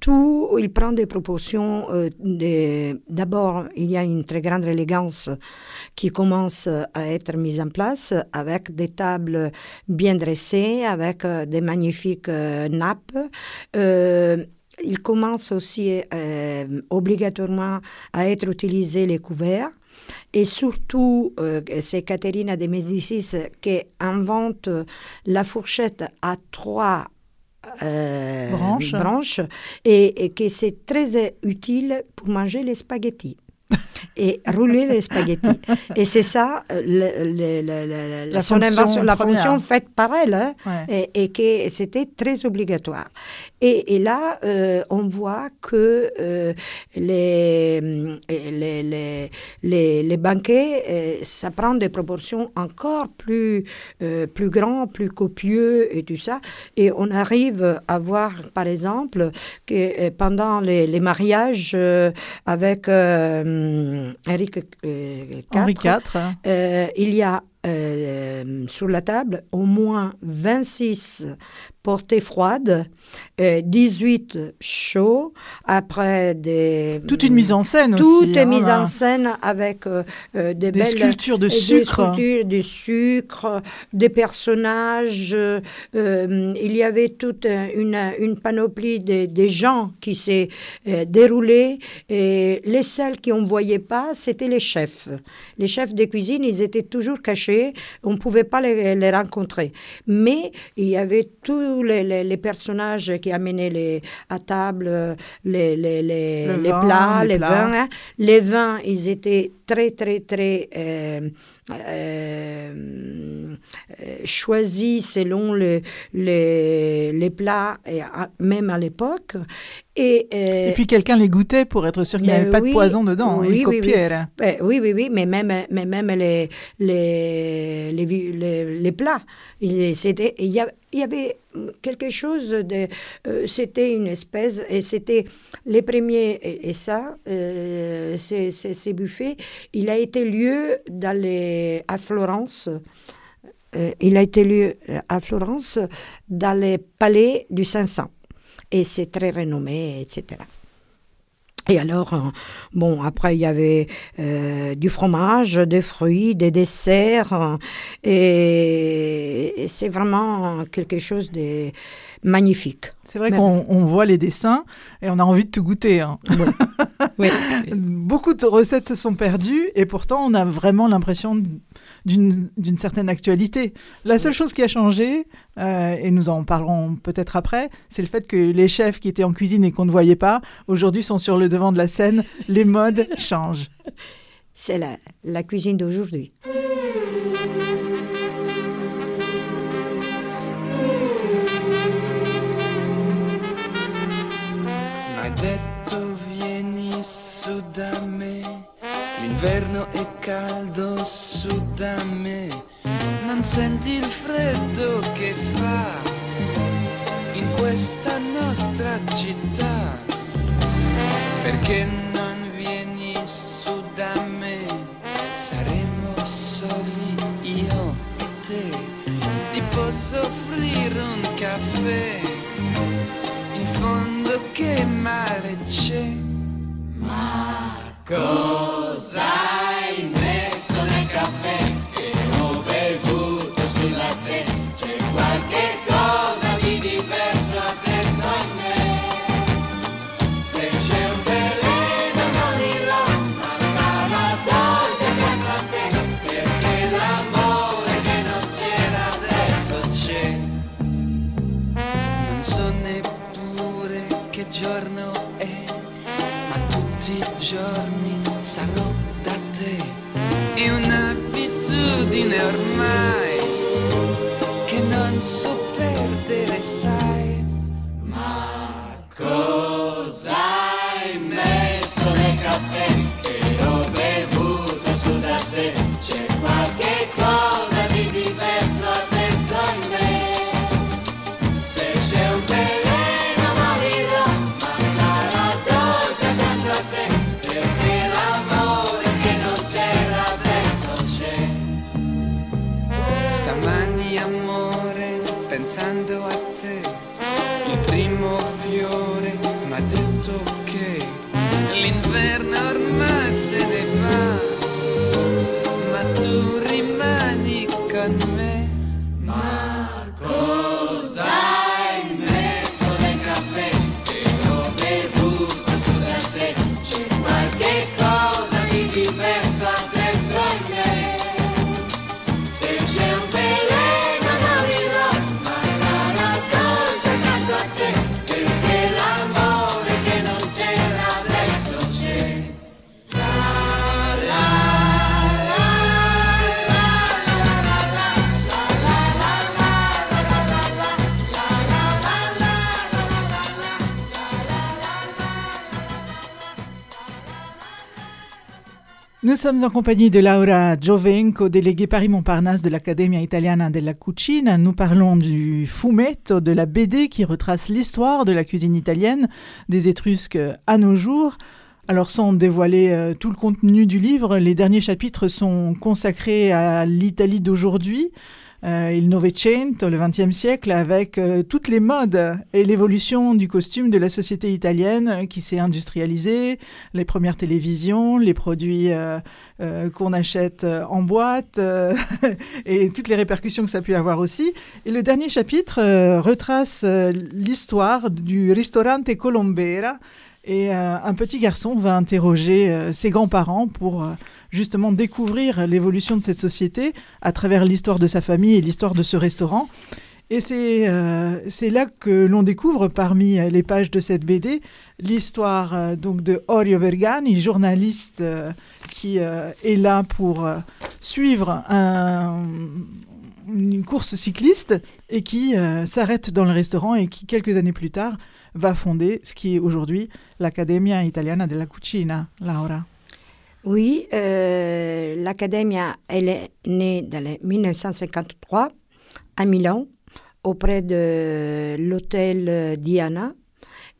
tout, il prend des proportions. D'abord, il y a une très grande élégance qui commence à être mise en place avec des tables bien dressées, avec des magnifiques nappes. Il commence aussi euh, obligatoirement à être utilisés les couverts. Et surtout, euh, c'est Caterina de Médicis qui invente la fourchette à trois euh, Branches. branches et, et que c'est très utile pour manger les spaghettis. Et rouler les spaghettis. Et c'est ça, euh, le- le- le- le- La son fonction invention, la première. fonction faite par elle, hein, Ouais. et, et que c'était très obligatoire. Et, et là, euh, on voit que euh, les, les, les, les, les banquets, euh, ça prend des proportions encore plus, plus grandes, plus copieux et tout ça. Et on arrive à voir, par exemple, que pendant les, les mariages avec Henri euh, Henri IV, IV. euh, il y a euh, sur la table au moins 26 portées froides, euh, 18 chauds, après des... Toute une mise en scène Tout aussi, est hein, mis là. en scène avec euh, euh, des, Des belles- sculptures de des sucre. sculptures de sucre, des personnages. euh, euh, il y avait toute une, une panoplie de, des gens qui s'est euh, déroulée. Et les seuls qui on ne voyait pas, c'était les chefs. Les chefs de cuisine, ils étaient toujours cachés. On ne pouvait pas les, les rencontrer. Mais il y avait tous les, les- les personnages qui amenaient les, à table les, Le vin, plats, les les plats. vins. hein. Les vins, ils étaient très, très, très euh, euh, euh, choisis selon le- les, les plats, et à- même à l'époque. Et, euh, Et puis quelqu'un les goûtait pour être sûr qu'il n'y avait pas oui, de poison dedans. Oui, il oui, oui. copiait. Ben oui, oui, oui, mais même, mais même les, les, les, les- les plats, il, c'était- il, y a- il y avait quelque chose de... euh, c'était une espèce... Et c'était les premiers... Et, ça, euh, ces, buffets, il a été lieu dans les, à Florence. euh, il a été lieu à Florence dans les palais du 500. Et c'est très renommé, etc. Et alors, euh, bon, après, il y avait euh, du fromage, des fruits, des desserts. euh, et, et c'est vraiment quelque chose de magnifique. C'est vrai qu'on on voit les dessins et on a envie de tout goûter. hein. Oui. Beaucoup de recettes se sont perdues et pourtant on a vraiment l'impression d'une certaine actualité. La seule chose qui a changé, euh, et nous en parlerons peut-être après, c'est le fait que les chefs qui étaient en cuisine et qu'on ne voyait pas, aujourd'hui sont sur le devant de la scène. Les modes changent. C'est la, la cuisine d'aujourd'hui. L'inverno è caldo su da me, non senti il freddo che fa in questa nostra città, perché non vieni su da me, saremo soli io e te, ti posso offrire un caffè. In fondo che male c'è. Ma cosa hai sommes en compagnie de Laura Giovenco, déléguée Paris-Montparnasse de l'Accademia Italiana della Cucina. Nous parlons du fumetto, de la BD qui retrace l'histoire de la cuisine italienne des Étrusques à nos jours. Alors sans dévoiler euh, tout le contenu du livre, les derniers chapitres sont consacrés à l'Italie d'aujourd'hui, euh, il Novecento, le XXe siècle, avec euh, toutes les modes et l'évolution du costume de la société italienne qui s'est industrialisée, les premières télévisions, les produits euh, euh, qu'on achète en boîte et toutes les répercussions que ça a pu avoir aussi. Et le dernier chapitre retrace l'histoire du ristorante Colombera. Et euh, un petit garçon va interroger euh, ses grands-parents pour euh, justement découvrir l'évolution de cette société à travers l'histoire de sa famille et l'histoire de ce restaurant. Et c'est là que l'on découvre parmi les pages de cette BD l'histoire donc de Orio Vergani, journaliste qui est là pour suivre un- une course cycliste et qui s'arrête dans le restaurant et qui quelques années plus tard va fonder ce qui est aujourd'hui l'Accademia Italiana della Cucina. Laura. Oui, euh, elle est née les 1953 à Milan, auprès de l'hôtel Diana,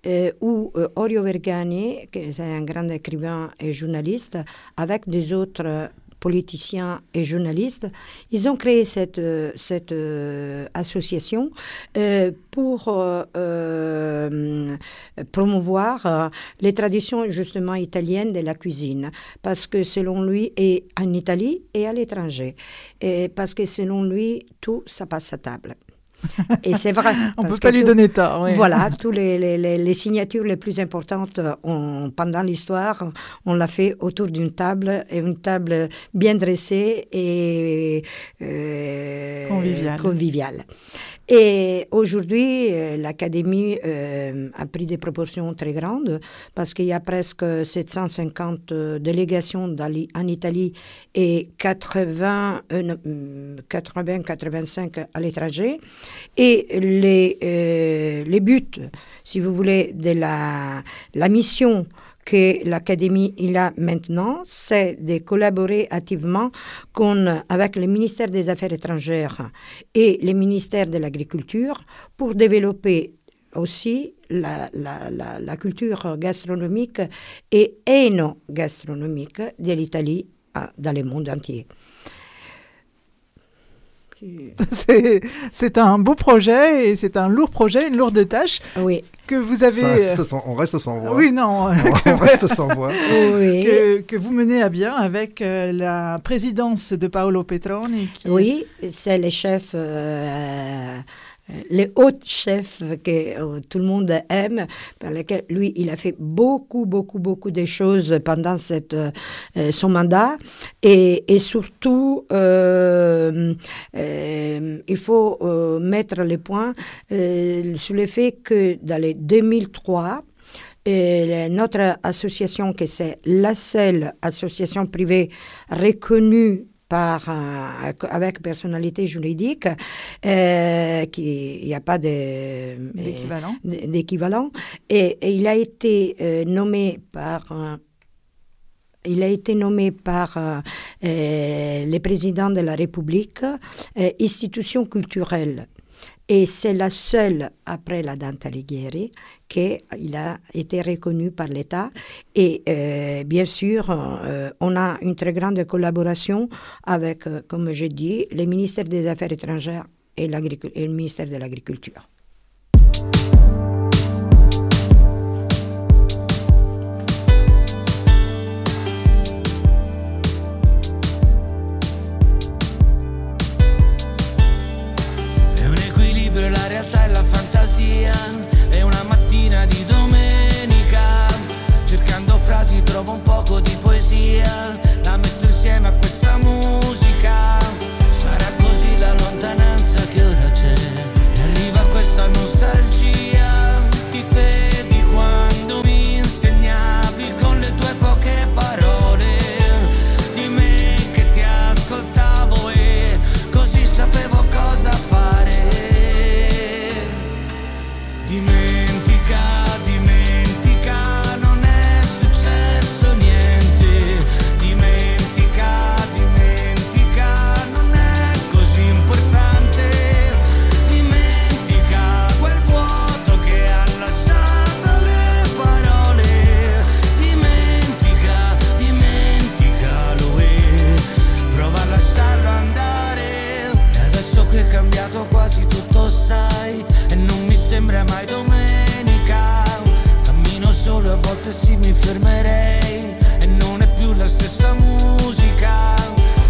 euh, où euh, Orio Vergani, qui est un grand écrivain et journaliste, avec des autres politiciens et journalistes, ils ont créé cette, euh, cette euh, association euh, pour promouvoir les traditions justement italiennes de la cuisine, parce que selon lui, et en Italie et à l'étranger, parce que selon lui, tout ça passe à table. Et c'est vrai. On parce peut pas lui tout- donner tort, oui. Voilà, toutes les, les- les- signatures les plus importantes euh, on- pendant l'histoire, on l'a fait autour d'une table, et une table bien dressée et euh, Conviviale. conviviale. Et aujourd'hui, euh, l'Académie euh, a pris des proportions très grandes parce qu'il y a presque 750 euh, délégations en Italie et 80, euh, non, hum, 80-85 à l'étranger. Et les, les buts, si vous voulez, de la, la mission que l'Académie a maintenant, c'est de collaborer activement avec le ministère des Affaires étrangères et le ministère de l'Agriculture pour développer aussi la, la, culture gastronomique et éno-gastronomique de l'Italie ah, dans le monde entier. C'est c'est un beau projet et c'est un lourd projet, une lourde tâche oui. que vous avez. Ça reste sans- on reste sans voix. Oui, non. On reste sans voix. Oui. Que, que vous menez à bien avec euh, la présidence de Paolo Petroni. Qui Oui, c'est les chefs, euh, les hauts chefs que euh, tout le monde aime, par lesquels lui, il a fait beaucoup, beaucoup, beaucoup de choses pendant euh, son mandat. Et, surtout, euh, il faut mettre les points sur le fait que dans les 2003, et la- notre association, que c'est la seule association privée reconnue par, un- avec personnalité juridique, euh, qui il n'y a pas de- D'équivalent. et, et il a été euh, nommé par un- il a été nommé par euh, euh, le président de la République euh, institution culturelle. Et c'est la seule, après la Dante Alighieri, qu'il a été reconnu par l'État. Et euh, bien sûr, euh, on a une très grande collaboration avec, euh, comme j'ai dit, le ministère des Affaires étrangères et, et le ministère de l'Agriculture. Trovo un poco di poesia. La solo a volte sì mi fermerei. E non è più la stessa musica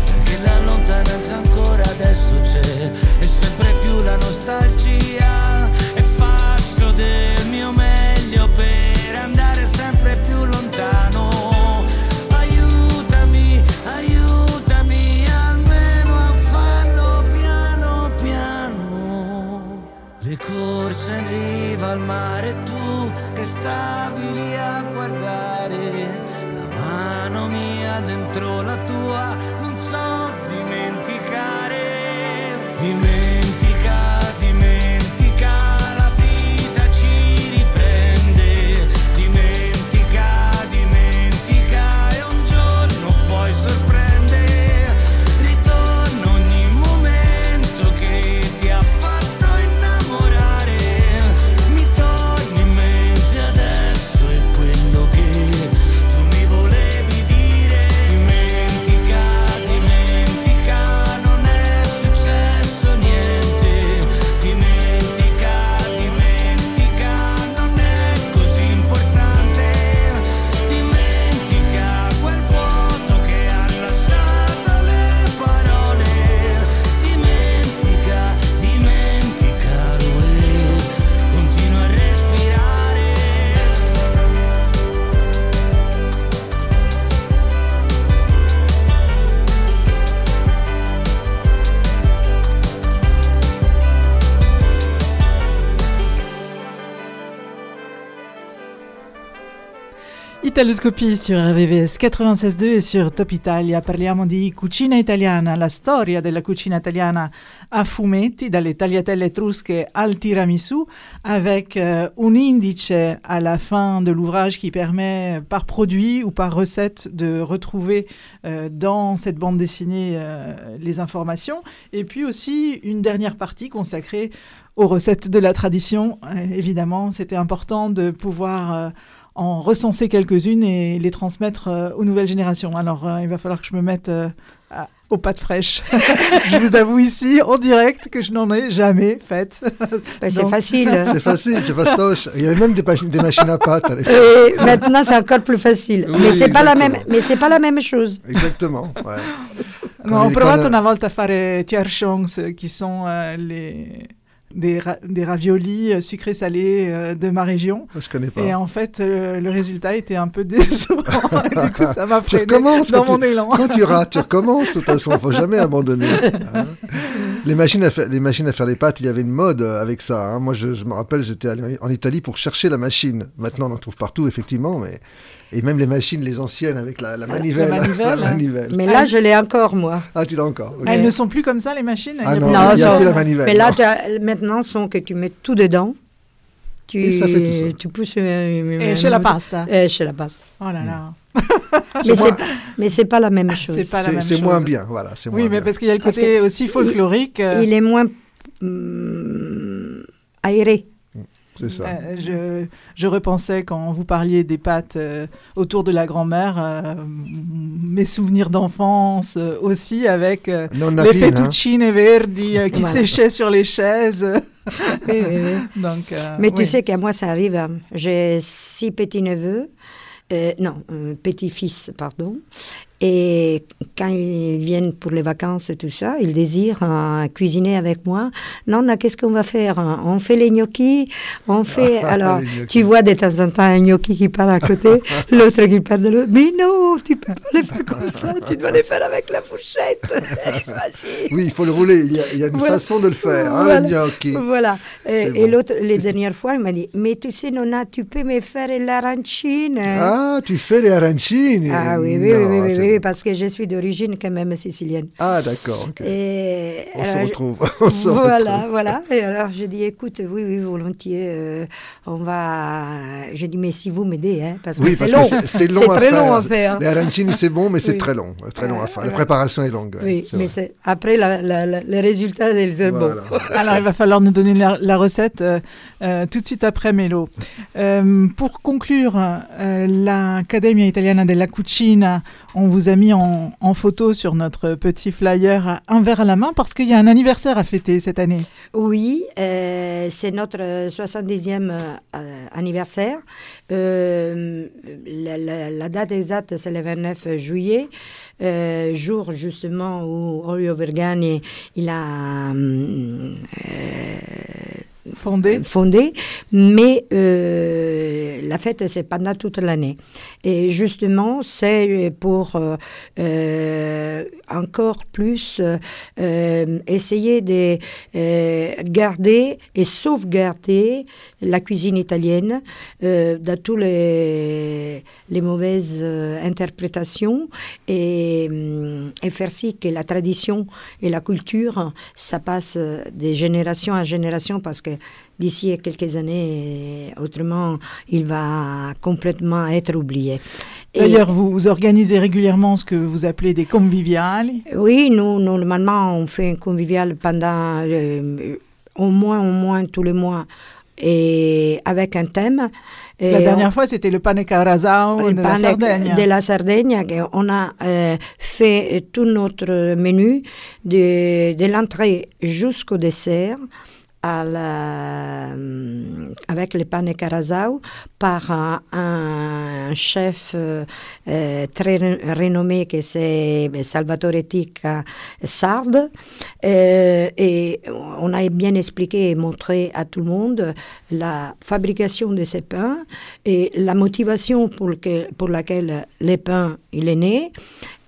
Perché la lontananza ancora adesso c'è. E sempre più la nostalgia E faccio del mio meglio per andare sempre più lontano. Aiutami, aiutami almeno a farlo piano piano. Le corse in riva al mare, tu che stavi lì a guardare. La mano mia dentro la tua, non so dimenticare. Dimentica, Italoscopie sur RVVS 96.2 e sur Top Italia. Parliamo di cucina italiana, la storia della cucina italiana a fumetti, dalle tagliatelle etrusche al tiramisù, avec euh, un indice à la fin de l'ouvrage qui permet par produit ou par recette de retrouver euh, dans cette bande dessinée euh, les informations, et puis aussi une dernière partie consacrée aux recettes de la tradition. Évidemment, c'était important de pouvoir en recenser quelques-unes et les transmettre euh, aux nouvelles générations. Alors, euh, il va falloir que je me mette euh, à- aux pâtes fraîches. je vous avoue ici, en direct, que je n'en ai jamais faites. Ben, c'est facile. C'est facile, c'est fastoche. Il y avait même des, machines- des machines à pâtes à l'époque. Et maintenant, c'est encore plus facile. Oui, mais c'est pas la même. Mais c'est pas la même chose. Exactement, ouais. No, Quand ho les- provato quand- una volta a fare qui sont euh, les... Des, ra- des raviolis euh, sucrés salés euh, de ma région. Je connais pas. Et en fait, euh, le résultat était un peu décevant. Du coup, ça m'a freiné dans mon tu- élan. Quand tu rates, tu recommences. De toute façon, faut jamais abandonner. hein. les machines à faire, les machines à faire les pâtes, il y avait une mode avec ça. hein. Moi, je, je me rappelle, j'étais allé en Italie pour chercher la machine. Maintenant, on en trouve partout, effectivement, mais et même les machines, les anciennes avec la, la manivelle, manivelle, la hein. Mais là, je l'ai encore, moi. Ah, tu l'as encore. Elles ne sont plus comme ça, les machines? Ah non, plus- il y a plus la manivelle, Mais là, non. tu as- maintenant, sont que tu mets tout dedans. Tu, Et ça fait tout ça. Tu pousses. euh, Et euh, chez la pasta. Et chez la pasta. Oh là là. Mais c'est mais c'est pas la même chose. C'est moins bien, voilà, c'est Oui, moins mais bien. parce qu'il y a le Parce côté aussi folklorique. euh, Il est moins hum, aéré. C'est ça. Euh, je, je repensais quand vous parliez des pâtes euh, autour de la grand-mère, euh, mes souvenirs d'enfance euh, aussi avec euh, les Pina. fettuccine verdi euh, qui Voilà. séchaient sur les chaises. Oui, oui, oui. Donc, euh, Mais tu sais qu'à moi, ça arrive. hein. J'ai six petits-neveux, euh, non, euh, petits-fils, pardon. Et quand ils viennent pour les vacances et tout ça, ils désirent euh, cuisiner avec moi. Non, non, qu'est-ce qu'on va faire hein? On fait les gnocchis, on fait... Alors, tu vois de temps en temps un gnocchi qui part à côté, l'autre qui part de l'autre. Mais non, tu peux pas les faire comme ça, tu dois les faire avec la fourchette. Vas-y. Oui, il faut le rouler. Il y a, il y a une Voilà. façon de le faire, hein, Voilà. le gnocchi. Voilà. Et, bon. et l'autre, les dernières fois, il m'a dit Mais tu sais, Nonna, tu peux me faire l'arancine Ah, tu fais les arancini. Ah oui, oui, Non, oui, oui, oui, parce que je suis d'origine quand même sicilienne. Ah, d'accord. Et On se alors, je- retrouve. On se voilà, retrouve. voilà. Et alors, j'ai dit, écoute, oui, oui, volontiers, euh, on va... J'ai dit, mais si vous m'aidez, hein, parce que Oui, c'est long. c'est- long à très faire. long à faire. Les arancini, c'est bon, mais c'est Oui. très long. Très long à faire. La préparation est longue. Oui, c'est mais après, la, la, la- le résultat, c'est bon. Voilà. Alors, il va falloir nous donner la, la recette euh, euh, tout de suite après Mélo. Euh, pour conclure, euh, l'Accademia Italiana della Cucina, on vous a mis en, photo sur notre petit flyer un verre à la main parce qu'il y a un anniversaire à fêter cette année. Oui, euh, c'est notre 70e euh, anniversaire. Euh, la, date exacte, c'est le 29 juillet, jour justement où Orio Vergani il a euh, Fondé. fondé, mais euh, la fête c'est pendant toute l'année. Et justement, c'est pour euh, euh, encore plus essayer de garder et sauvegarder la cuisine italienne dans toutes les, mauvaises interprétations et, faire si que la tradition et la culture, ça passe de génération en génération parce que d'ici à quelques années, autrement, il va complètement être oublié. D'ailleurs, vous, vous organisez régulièrement ce que vous appelez des conviviali. oui, nous, normalement, on fait un convivial pendant euh, au moins, au moins tous les mois et avec un thème. La dernière on- fois, c'était le pane carasau de la Sardaigne. De la Sardaigne, on a euh, fait tout notre menu de, de l'entrée jusqu'au dessert. À la, hum, avec le pane carasau par un, chef euh, euh, très re- renommé que c'est Salvatore Ticca Sarde Euh, et on a bien expliqué et montré à tout le monde la fabrication de ces pains et la motivation pour laquelle les pains il est né.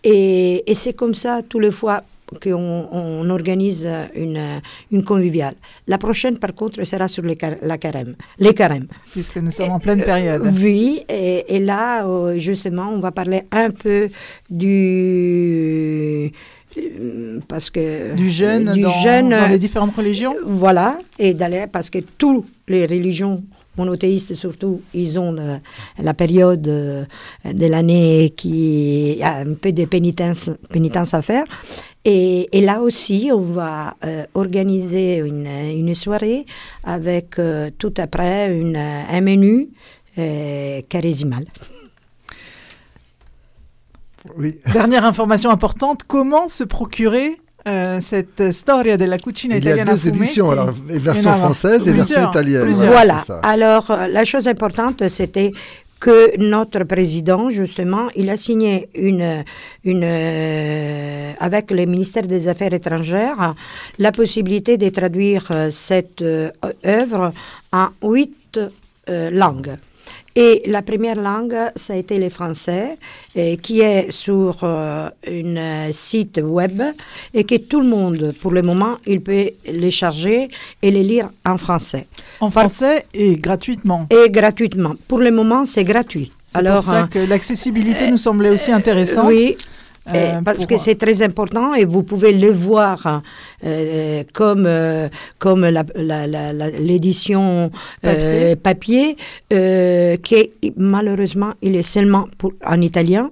Et, et c'est comme ça tous les fois qu'on on organise une, une conviviale. La prochaine, par contre, sera sur les, car- la carême, les carèmes. Puisque nous sommes en pleine période. Oui, et, et là, euh, justement, on va parler un peu du... euh, Parce que... Du jeûne du dans, jeûne, dans les euh, différentes religions Voilà, et d'aller, parce que toutes les religions monothéistes surtout, ils ont le- la période euh, de l'année qui a un peu de pénitence, pénitence à faire. Et, et là aussi, on va euh, organiser une, une soirée avec euh, tout après une, un menu euh, charismal. Oui. Dernière information importante, comment se procurer euh, cette storia della cucina Il y a italiana deux éditions, alors, version française et version italienne. plusieurs. Voilà. ça. Alors, euh, la chose importante, c'était que notre président, justement, il a signé une, une, euh, avec le ministère des Affaires étrangères la possibilité de traduire euh, cette euh, œuvre en huit langues. Et la première langue, ça a été le français, et qui est sur euh, un site web et que tout le monde, pour le moment, il peut les charger et les lire en français. En français et gratuitement. Et gratuitement. Pour le moment, c'est gratuit. C'est pour ça hein, que l'accessibilité nous semblait aussi intéressante. oui. Et euh, parce pour- que c'est très important et vous pouvez le voir euh, comme, euh, comme la- la- la- la- l'édition euh, Papier. papier, euh, qui malheureusement il est seulement pour, en italien.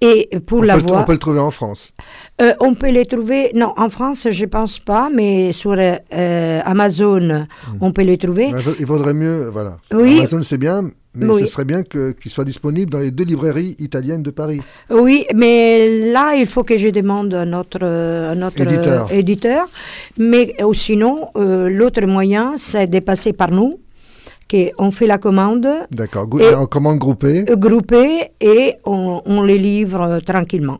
Et pour on, la peut le, voix, on peut le trouver en France. euh, on peut les trouver, non, en France, je pense pas, mais sur euh, Amazon, on peut les trouver. Il vaudrait mieux, voilà. Oui. Amazon, c'est bien, mais Oui. ce serait bien que- qu'il soit disponible dans les deux librairies italiennes de Paris. Oui, mais là, il faut que je demande à notre, à notre Éditeur. éditeur. Mais euh, sinon, euh, l'autre moyen, c'est de passer par nous, qu'on fait la commande, D'accord. Et- En commande groupée. euh, groupée, et on, on les livre euh, tranquillement.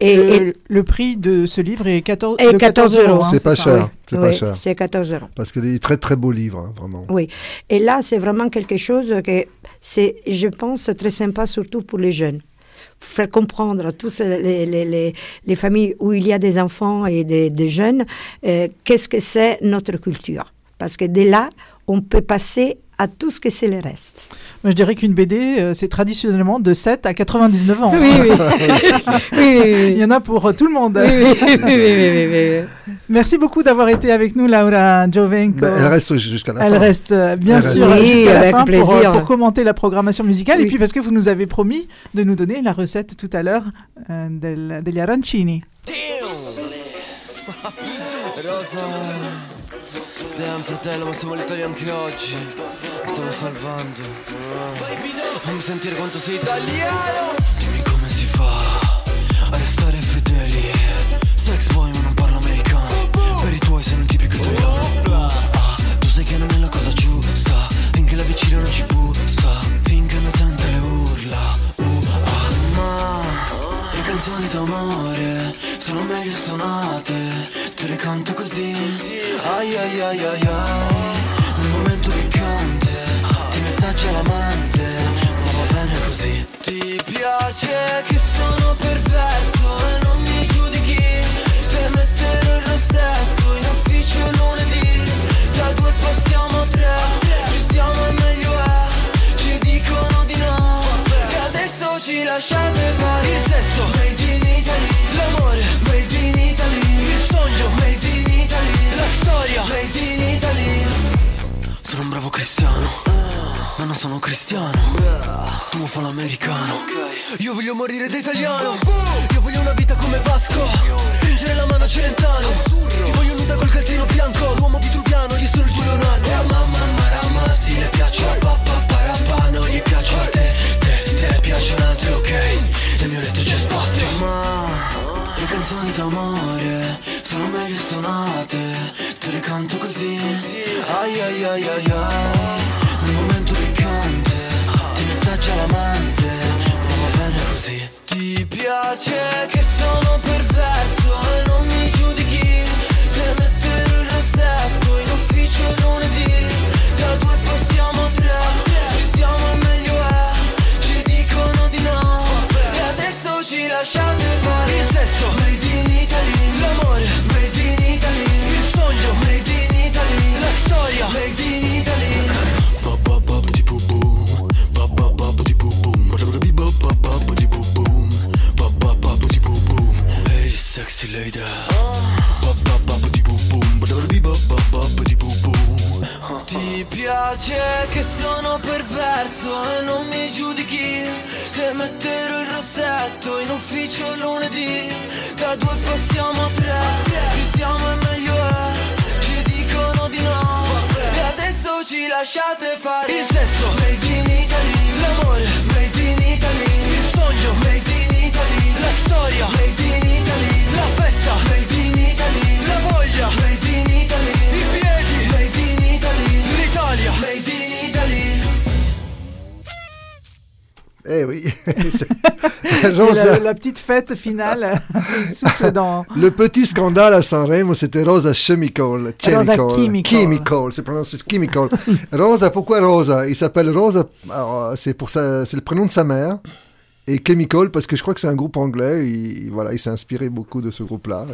Et, le, et- le prix de ce livre est 14, et de 14 euros. hein, C'est pas ça cher. Oui, C'est pas oui, cher. C'est 14 euros. Parce que des très très beaux livres, hein, vraiment. Oui, et là, c'est vraiment quelque chose que c'est, je pense, très sympa, surtout pour les jeunes. Faire comprendre à tous les, les, les, les familles où il y a des enfants et des, des jeunes, euh, qu'est-ce que c'est notre culture. Parce que dès là, on peut passer à tout ce que c'est le reste. Moi, je dirais qu'une BD, euh, c'est traditionnellement de 7 à 99 ans. Oui, oui. Oui, oui, oui. Il y en a pour euh, tout le monde. Oui, oui, oui, oui, oui, oui, Merci beaucoup d'avoir été avec nous, Laura Giovenco. Ben, elle reste jusqu'à la Elle fin. reste, euh, bien Elle reste. sûr, Oui, jusqu'à la avec fin pour, plaisir. euh, pour commenter la programmation musicale. Et puis parce que vous nous avez promis de nous donner la recette tout à l'heure euh, degli arancini. Rosa Damn fratello ma siamo all'Italia anche oggi. Mi stiamo salvando. Ah. Fammi sentire quanto sei italiano. Dimmi come si fa A restare fedeli. Sex boy ma non parlo americano. Per i tuoi sei un tipico italiano. Ah, Tu sai che non è la cosa giusta. Finché la vicina non ci bussa le canzoni d'amore sono meglio suonate Te le canto così. Ai ai ai ai ai Nel momento piccante Ti messaggia l'amante Ma va bene così. Ti piace che sono perverso E non mi giudichi Se mettere il rossetto in ufficio lunedì. Da due passiamo a tre Più siamo meglio è Ci dicono di no. E adesso ci lasciate sesso Made in Italy L'amore Made in Italy. Il sogno Made in Italy La storia Made in Italy. Sono un bravo cristiano Ma non sono cristiano. Tu fa l'americano. Io voglio morire da italiano. Io voglio una vita come Vasco. Stringere la mano a Celentano. Ti voglio nuda col calzino bianco. L'uomo vitruviano Io sono il tuo Leonardo. Oh, mamma marama Sì le piaccio a papà parapà Non gli piaccio a te Te, te piacciono altri ok? Nel mio letto c'è spazio. Ma le canzoni d'amore Sono meglio suonate. Te le canto così. Ai ai ai ai ai. Nel momento piccante Ti messaggia l'amante. Ma va bene così. Ti piace che sono perverso E non mi giudichi. Se mettere il rossetto In ufficio lunedì Da due passiamo Sogno Made in Italy La storia Made in Italy Hey sexy lady Ti piace che sono perverso e non mi giudichi Se metterò il rossetto in ufficio lunedì Da due passiamo a tre Più siamo e meglio è di no E adesso ci lasciate fare Il sesso. Made in Italy L'amore. Made in Italy Il sogno. Made in Italy La storia. Made in Italy La festa. Made in Italy La voglia. Made in Italy Eh oui. Rosa- la, la petite fête finale souffle dans. Le petit scandale à Sanremo, c'était Rosa Chemical. Chemical. Chemical. c'est prononcé Chemical. Rosa, pourquoi Rosa? Il s'appelle Rosa, alors, c'est pour ça, c'est le prénom de sa mère. Et Chemical parce que je crois que c'est un groupe anglais. Il, voilà, il s'est inspiré beaucoup de ce groupe-là.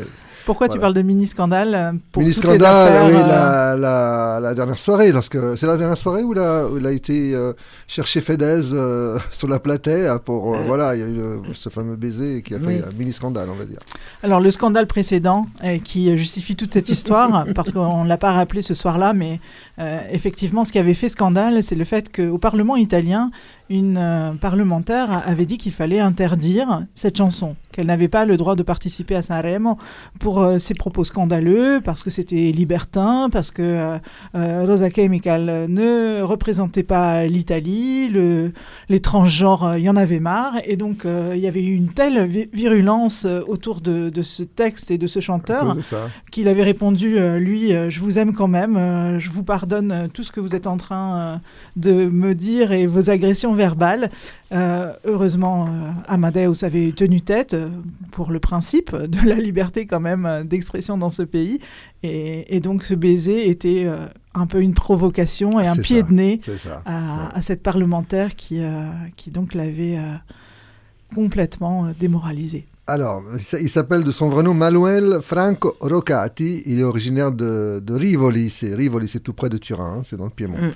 Pourquoi tu parles de mini-scandale euh, pour Mini scandale, oui, euh, la, la, la dernière soirée, lorsque c'est la dernière soirée où, la, où il a été euh, chercher Fedez euh, sur la platea pour euh, voilà, il y a eu le- ce fameux baiser qui a fait Oui. un mini scandale, on va dire. Alors le scandale précédent euh, qui justifie toute cette histoire, parce qu'on ne l'a pas rappelé ce soir-là, mais euh, effectivement ce qui avait fait scandale, c'est le fait qu'au Parlement italien, une euh, parlementaire avait dit qu'il fallait interdire cette chanson, qu'elle n'avait pas le droit de participer à Sanremo pour euh, ses propos scandaleux, parce que c'était libertin, parce que euh, euh, Rosa Chemical ne représentait pas l'Italie, le, les transgenres, il y en avait marre, et donc il y avait eu une telle vi- virulence autour de, de ce texte et de ce chanteur qu'il avait répondu, lui, je vous aime quand même, je vous pardonne tout ce que vous êtes en train de me dire et vos agressions verbales. Euh, heureusement, euh, Amadeus avait tenu tête euh, pour le principe de la liberté quand même euh, d'expression dans ce pays. Et, et donc ce baiser était euh, un peu une provocation et un pied ça, de nez à, cette parlementaire qui, euh, qui donc l'avait euh, complètement euh, démoralisé. Alors, il s'appelle de son vrai nom Manuel Franco Roccati. Il est originaire de, de Rivoli. C'est Rivoli, c'est tout près de Turin, hein, c'est dans le Piémont. Mm.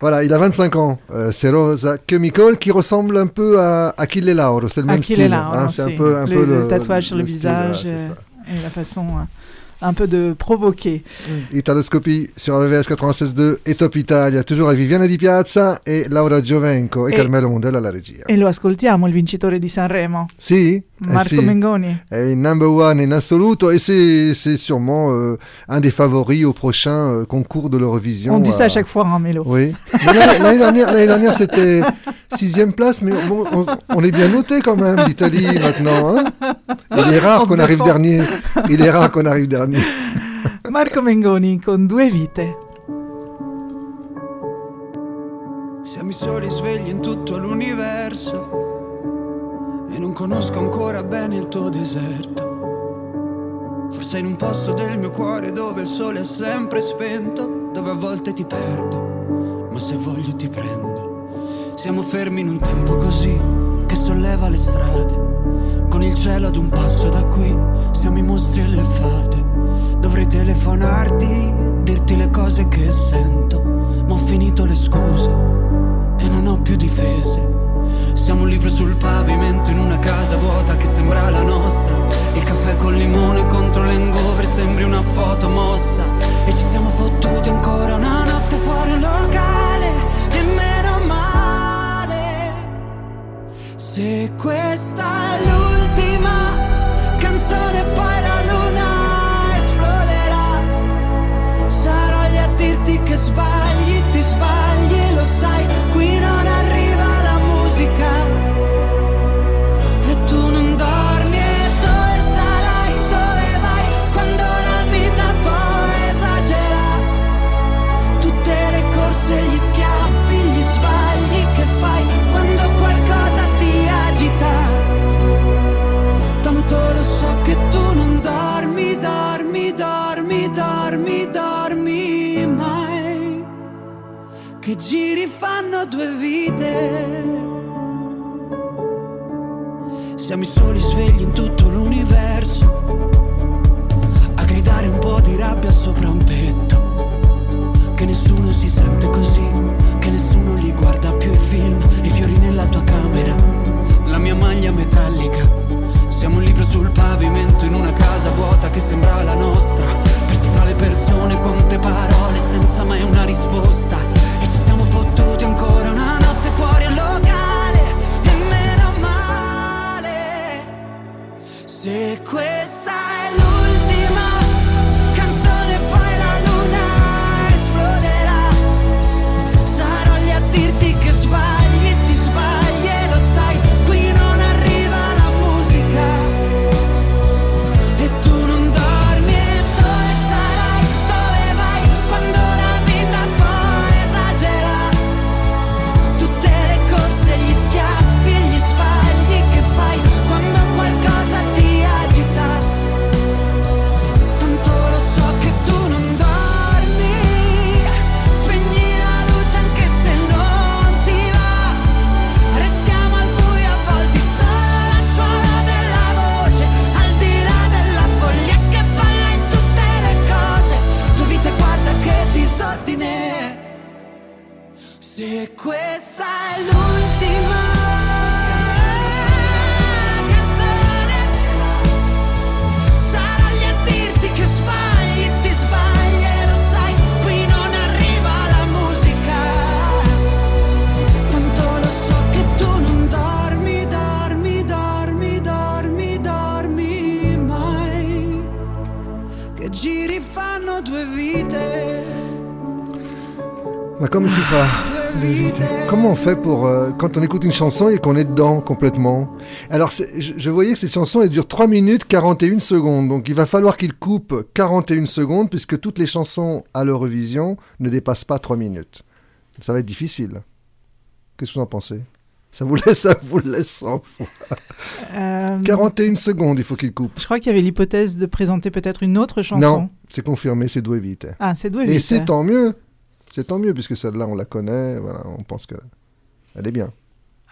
Voilà, il a 25 ans. Euh, c'est Rosa Chemical qui ressemble un peu à Achille Lauro. C'est le même Achille style. Hein, c'est un peu, un le, peu le le, tatouage sur le, visage euh, et la façon euh, un peu de provoquer. Italoscopie sur AVS 96.2 et Top Italia, toujours à Viviana Di Piazza e Laura Giovenco e, E- Carmelo Mondella alla regia. E lo ascoltiamo, il vincitore di Sanremo, Sì, eh Marco sì. Mengoni. È il number one in assoluto et c'est sûrement euh, un des favoris au prochain euh, concours de l'Eurovision. On dit ça à chaque fois, hein, Mélo. Oui. Dernière, l'année dernière c'était sixième place, mais bon, on, on est bien noté quand même, l'Italie maintenant. hein. Il est rare qu'on arrive dernier. Il est rare qu'on arrive dernier. Marco Mengoni con due vite. Siamo i soli svegli in tutto l'universo e non conosco ancora bene il tuo deserto. Forse in un posto del mio cuore dove il sole è sempre spento, dove a volte ti perdo, ma se voglio ti prendo. Siamo fermi in un tempo così che solleva le strade, con il cielo ad un passo da qui, siamo i mostri e le fate. Dovrei telefonarti, dirti le cose che sento, ma ho finito le scuse e non ho più difese. Siamo un libro sul pavimento in una casa vuota che sembra la nostra. Il caffè col limone contro l'engover sembri una foto mossa. E ci siamo fottuti ancora una notte fuori un locale. Se questa è l'ultima canzone, poi Che giri fanno due vite. Siamo i soli svegli in tutto l'universo. A gridare un po' di rabbia sopra fait pour euh, quand on écoute une chanson et qu'on est dedans complètement Alors je, je voyais que cette chanson elle dure 3 minutes 41 secondes, donc il va falloir qu'il coupe 41 secondes puisque toutes les chansons à l'Eurovision ne dépassent pas 3 minutes. Ça va être difficile. Qu'est-ce que vous en pensez? Ça vous laisse, ça vous laisse foi. Euh, 41 secondes, il faut qu'il coupe. Je crois qu'il y avait l'hypothèse de présenter peut-être une autre chanson. Non, c'est confirmé, c'est Doué Vite. Ah, c'est Doué Et c'est tant mieux. C'est tant mieux puisque celle-là on la connaît, voilà, on pense que elle est bien.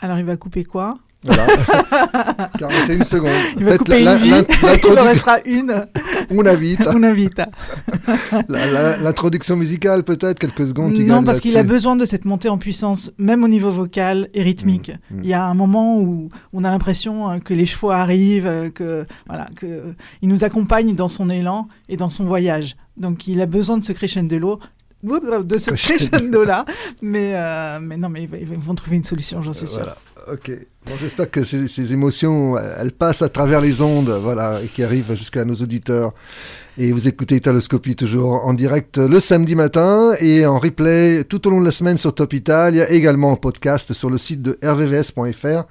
Alors il va couper quoi Voilà. 41 secondes. Il va couper la- une vie. Il en restera une. Una vita. Una vita. L'introduction musicale, peut-être, quelques secondes. tu Non, parce qu'il a besoin de cette montée en puissance, même au niveau vocal et rythmique. Mm, Il y a un moment où on a l'impression euh, que les chevaux arrivent, euh, que voilà, que euh, il nous accompagne dans son élan et dans son voyage. Donc il a besoin de ce crescendo de ce crescendo là, mais euh, mais non, mais ils, ils vont trouver une solution, j'en suis sûr. Voilà. Ok. Bon, J'espère que ces, ces émotions, elles passent à travers les ondes, voilà, et qui arrivent jusqu'à nos auditeurs. Et vous écoutez Italoscopie toujours en direct le samedi matin et en replay tout au long de la semaine sur Top Italia, également en podcast sur le site de rvvs.fr,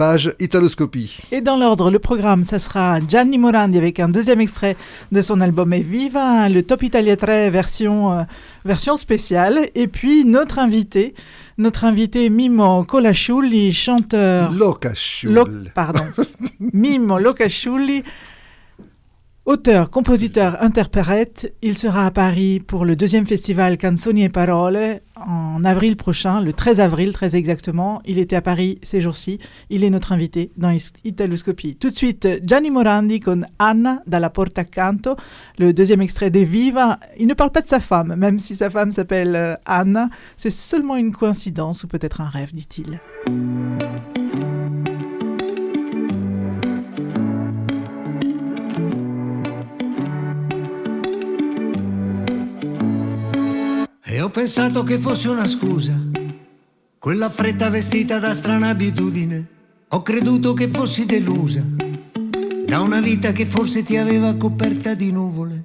page Italoscopie. Et dans l'ordre, le programme, ça sera Gianni Morandi avec un deuxième extrait de son album Evviva, le Top Italia 3 version, euh, version spéciale. Et puis notre invité, notre invité Mimo Colasciulli, chanteur. Locasciulli. Lo- pardon. Mimo Locasciulli, auteur, compositeur, interprète. Il sera à Paris pour le deuxième festival Canzoni e Parole en avril prochain, le 13 avril très exactement. Il était à Paris ces jours-ci. Il est notre invité dans Italoscopie. Tout de suite, Gianni Morandi con Anna dalla Porta Accanto, le deuxième extrait des Viva. Il ne parle pas de sa femme, même si sa femme s'appelle euh, Anna. C'est seulement une coïncidence ou peut-être un rêve, dit-il. Ho pensato che fosse una scusa, quella fretta vestita da strana abitudine. Ho creduto che fossi delusa da una vita che forse ti aveva coperta di nuvole.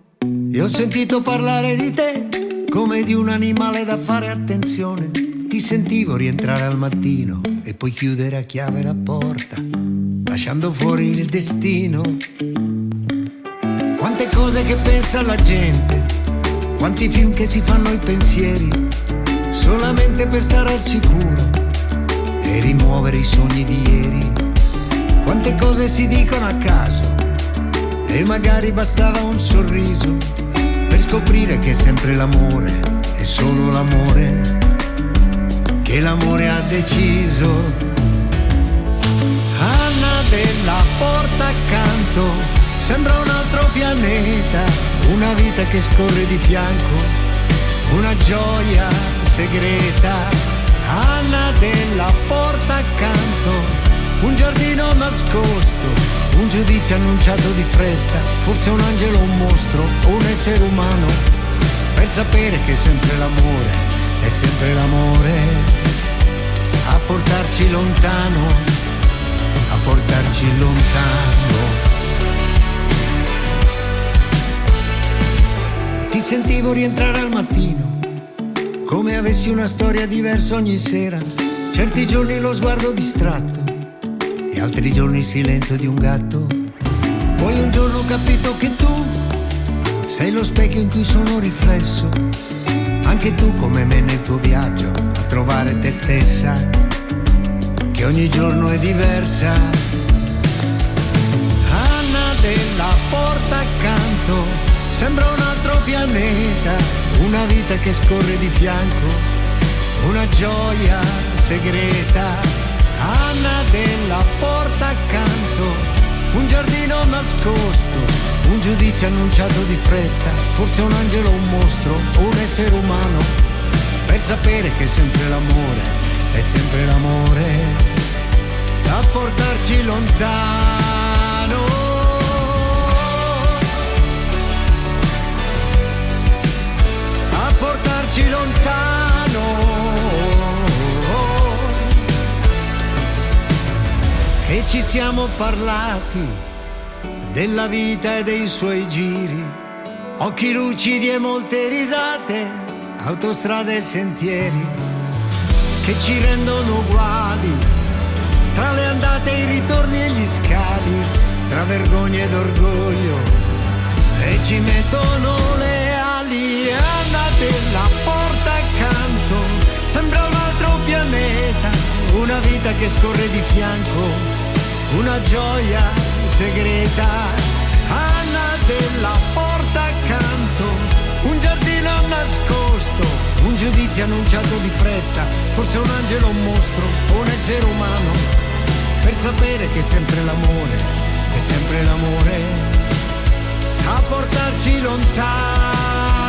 E ho sentito parlare di te come di un animale da fare attenzione. Ti sentivo rientrare al mattino e poi chiudere a chiave la porta, lasciando fuori il destino. Quante cose che pensa la gente, quanti film che si fanno i pensieri, solamente per stare al sicuro e rimuovere i sogni di ieri. Quante cose si dicono a caso e magari bastava un sorriso per scoprire che è sempre l'amore, è solo l'amore, che l'amore ha deciso. Anna della porta accanto sembra un altro pianeta, una vita che scorre di fianco, una gioia segreta. Anna della porta accanto, un giardino nascosto, un giudizio annunciato di fretta, forse un angelo, un mostro o un essere umano, per sapere che è sempre l'amore, è sempre l'amore, a portarci lontano, a portarci lontano. Sentivo rientrare al mattino, come avessi una storia diversa ogni sera. Certi giorni lo sguardo distratto e altri giorni il silenzio di un gatto. Poi un giorno ho capito che tu sei lo specchio in cui sono riflesso. Anche tu come me nel tuo viaggio a trovare te stessa, che ogni giorno è diversa. Anna della porta accanto sembra un altro pianeta, una vita che scorre di fianco, una gioia segreta. Anna della porta accanto, un giardino nascosto, un giudizio annunciato di fretta, forse un angelo, un mostro o un essere umano, per sapere che è sempre l'amore, è sempre l'amore a portarci lontano. Portarci lontano. E ci siamo parlati della vita e dei suoi giri, occhi lucidi e molte risate, autostrade e sentieri che ci rendono uguali, tra le andate, i ritorni e gli scali, tra vergogna ed orgoglio, e ci mettono le ali, andate la porta accanto, sembra un altro pianeta, una vita che scorre di fianco, una gioia segreta, Anna della porta accanto, un giardino nascosto, un giudizio annunciato di fretta, forse un angelo, un mostro o un essere umano, per sapere che è sempre l'amore, è sempre l'amore, a portarci lontano.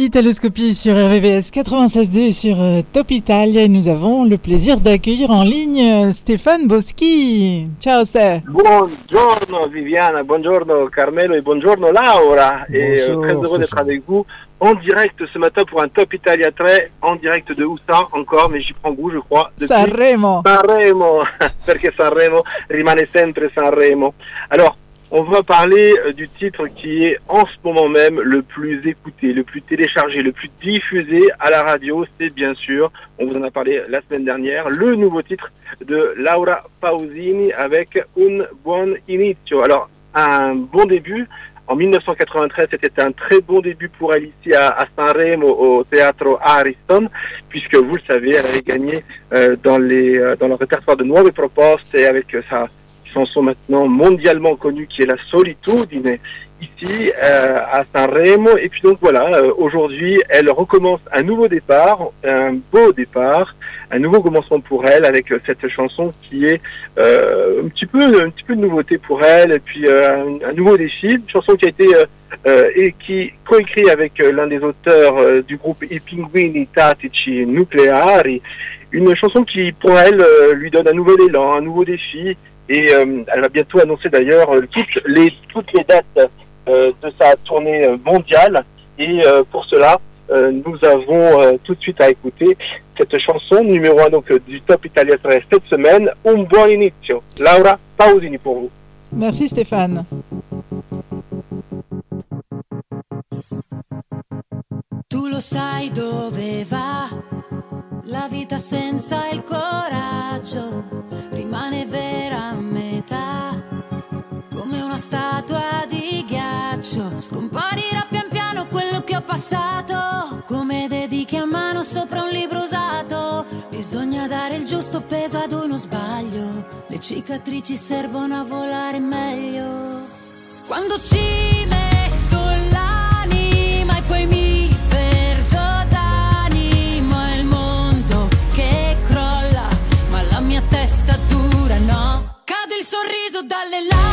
Italoscopie sur RVVS 96.2 et sur euh, Top Italia et nous avons le plaisir d'accueillir en ligne euh, Stéphane Boschi. Ciao Sté. Buongiorno Viviana, buongiorno Carmelo et buongiorno Laura. et euh, Bonjour, très heureux d'être Stéphane. avec vous en direct ce matin pour un Top Italia 3, en direct de ça encore, mais j'y prends goût je crois. Sanremo. Sanremo, perché Sanremo rimane sempre Sanremo. Alors, on va parler euh, du titre qui est en ce moment même le plus écouté, le plus téléchargé, le plus diffusé à la radio. C'est bien sûr, on vous en a parlé la semaine dernière, le nouveau titre de Laura Pausini avec Un buon inizio. Alors, un bon début. En 1993, c'était un très bon début pour elle ici à, Sanremo au Teatro Ariston, puisque vous le savez, elle avait gagné euh, euh, dans le répertoire de Nuove Proposte et avec euh, sa chanson maintenant mondialement connue qui est la Solitudine ici euh, à Sanremo. Et puis donc voilà, euh, aujourd'hui, elle recommence un nouveau départ, un beau départ, un nouveau commencement pour elle avec euh, cette chanson qui est euh, un petit peu un petit peu de nouveauté pour elle. Et puis un, nouveau défi, une chanson qui a été et qui coécrit avec l'un des auteurs du groupe I Pinguini Tattici Nucleari, une chanson qui pour elle lui donne un nouvel élan, un nouveau défi et euh, elle va bientôt annoncer d'ailleurs euh, toutes les toutes les dates euh, de sa tournée mondiale et euh, pour cela euh, nous avons euh, tout de suite à écouter cette chanson numéro 1 donc du Top Italia 13 cette semaine, Un buon inizio. Laura Pausini pour vous. Merci Stéphane. Tu lo sai dove va la vita senza il coraggio, rimane vera statua di ghiaccio. Scomparirà pian piano quello che ho passato, come dedichi a mano sopra un libro usato. Bisogna dare il giusto peso ad uno sbaglio, le cicatrici servono a volare meglio. Quando ci metto l'anima e poi mi perdo d'animo è il mondo che crolla, ma la mia testa dura no. Cade il sorriso dalle labbra,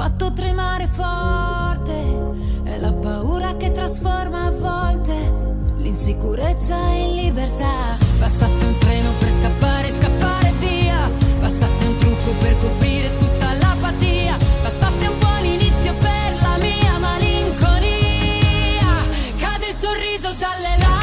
fatto tremare forte? È la paura che trasforma a volte l'insicurezza in libertà. Bastasse un treno per scappare, scappare via. Bastasse un trucco per coprire tutta l'apatia. Bastasse un buon inizio per la mia malinconia. Cade il sorriso dalle labbra,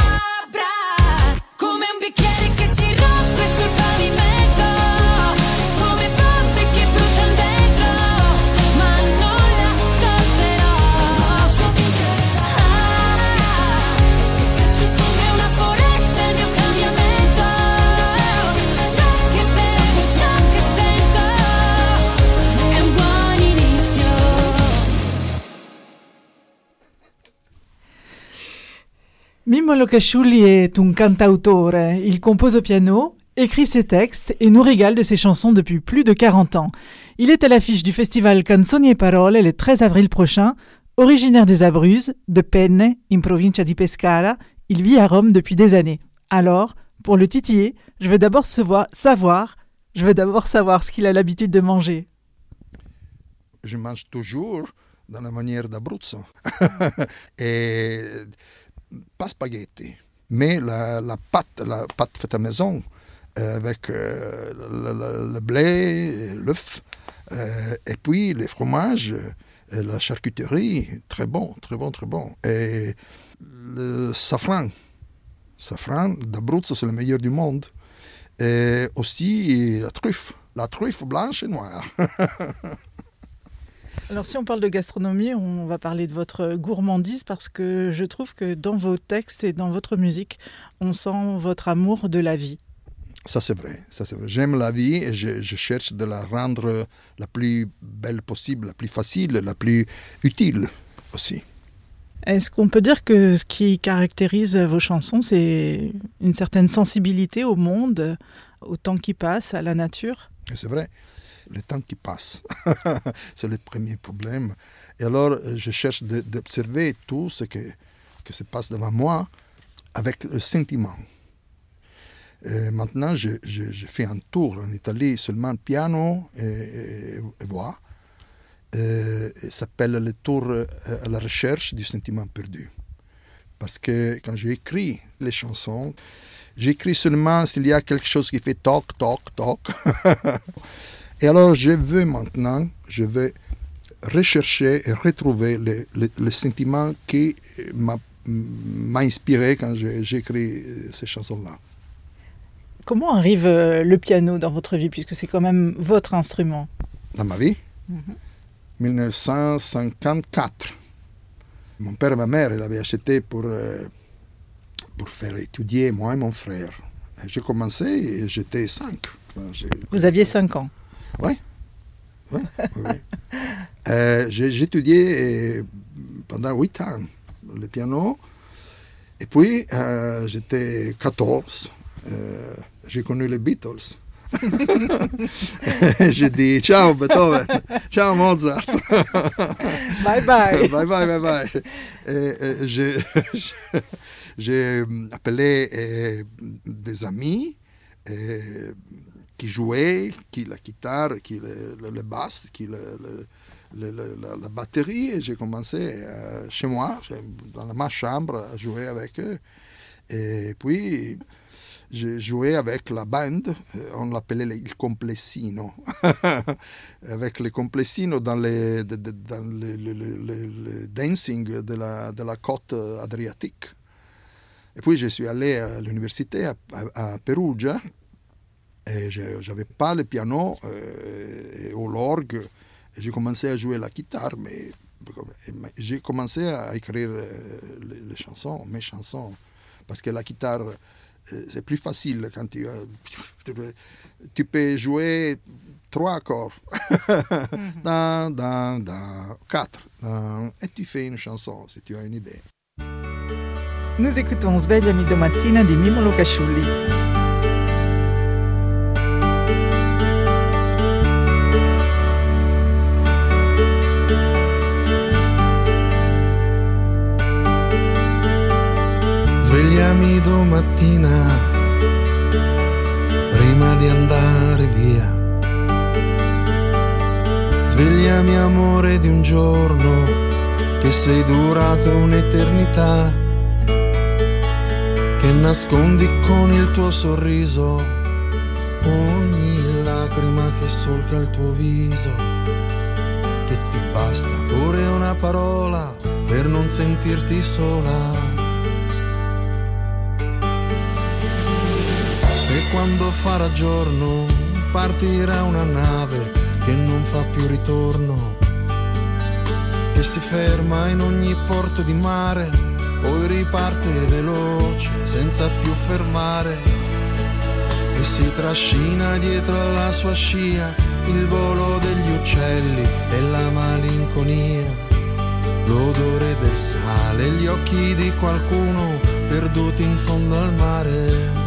Locasciulli est un cantautore. Il compose au piano, écrit ses textes et nous régale de ses chansons depuis plus de 40 ans. Il est à l'affiche du festival Canzoni e Parole le 13 avril prochain. Originaire des Abruzzes, de Penne, in provincia di Pescara, il vit à Rome depuis des années. Alors, pour le titiller, je veux d'abord savoir, je veux d'abord savoir ce qu'il a l'habitude de manger. je mange toujours dans la manière d'Abruzzo. et pas spaghetti, mais la, pâte, la pâte faite à maison, euh, avec euh, le, blé, l'œuf, euh, et puis les fromages, la charcuterie, très bon, très bon, très bon. Et le safran, safran d'Abruzzo, c'est le meilleur du monde. Et aussi la truffe, la truffe blanche et noire. Alors si on parle de gastronomie, on va parler de votre gourmandise parce que je trouve que dans vos textes et dans votre musique, on sent votre amour de la vie. Ça, c'est vrai. Ça, c'est vrai. J'aime la vie et je, je cherche de la rendre la plus belle possible, la plus facile, la plus utile aussi. Est-ce qu'on peut dire que ce qui caractérise vos chansons, c'est une certaine sensibilité au monde, au temps qui passe, à la nature? C'est vrai. Le temps qui passe, c'est le premier problème. Et alors, euh, je cherche d'observer tout ce que, que se passe devant moi avec le sentiment. Euh, maintenant, je, je- fais un tour en Italie, seulement piano et, et- et voix. Euh, il s'appelle le tour euh, à la recherche du sentiment perdu. Parce que quand j'écris les chansons, j'écris seulement s'il y a quelque chose qui fait toc, toc, toc. et alors, je veux maintenant, je veux rechercher et retrouver le, le- le sentiment qui m'a inspiré quand écrit euh, ces chansons-là. Comment arrive euh, le piano dans votre vie, puisque c'est quand même votre instrument? Dans ma vie, Mhm. 1954. Mon père et ma mère l'avaient acheté pour, euh, pour faire étudier moi et mon frère. J'ai commencé et j'étais 5. Vous aviez 5 ans. Oui. Oui. Euh, j'ai étudié euh, pendant 8 ans le piano. Et puis, euh, j'étais 14. euh, j'ai connu les Beatles. j'ai dit ciao Beethoven, ciao Mozart. Bye bye. bye bye, bye bye. J'ai- appelé des amis qui jouaient, qui la guitare, qui le, le- basse, qui la, batterie. Et j'ai commencé euh, chez moi, dans ma chambre, à jouer avec eux. Et puis, j'ai joué avec la band, euh, on l'appelait il complessino, avec le complessino dans, dans le, le dancing de la, de la côte adriatique. Et puis je suis allé à l'université à Perugia et je n'avais pas le piano euh, ou l'orgue. J'ai commencé à jouer la guitare, mais j'ai commencé à écrire euh, les, les chansons, mes chansons, parce que la guitare, euh, c'est plus facile quand tu, euh, tu peux jouer trois accords. Dan, dan, quatre. Et tu fais une chanson si tu as une idée. Nous écoutons Svegliami domattina di Mimo Lucasciulli. Svegliami domattina prima di andare via. Svegliami amore di un giorno che sei durato un'eternità. Che nascondi con il tuo sorriso ogni lacrima che solca il tuo viso. Che ti basta pure una parola per non sentirti sola. E quando farà giorno partirà una nave che non fa più ritorno, che si ferma in ogni porto di mare, poi riparte veloce senza più fermare e si trascina dietro alla sua scia il volo degli uccelli e la malinconia, l'odore del sale, gli occhi di qualcuno perduti in fondo al mare.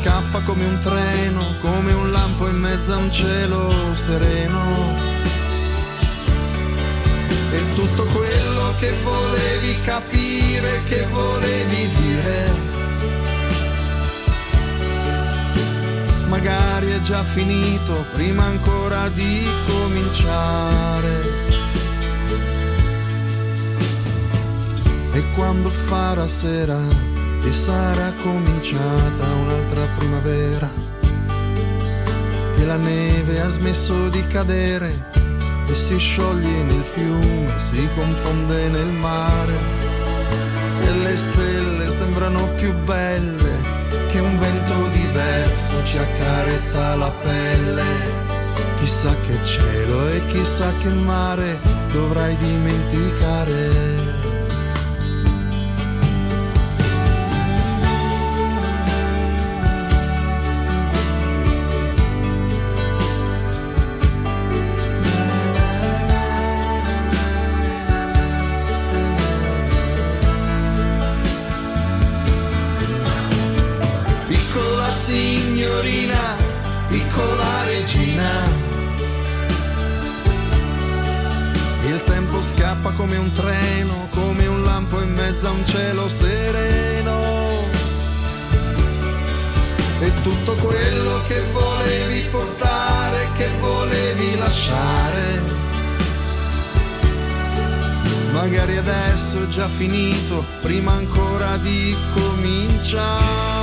Scappa come un treno, come un lampo in mezzo a un cielo sereno. E tutto quello che volevi capire, che volevi dire. Magari è già finito prima ancora di cominciare. E quando farà sera e sarà cominciata un'altra primavera, che la neve ha smesso di cadere e si scioglie nel fiume, si confonde nel mare e le stelle sembrano più belle che un vento diverso ci accarezza la pelle. Chissà che cielo e chissà che mare dovrai dimenticare. Lasciare. Magari adesso è già finito, prima ancora di cominciare.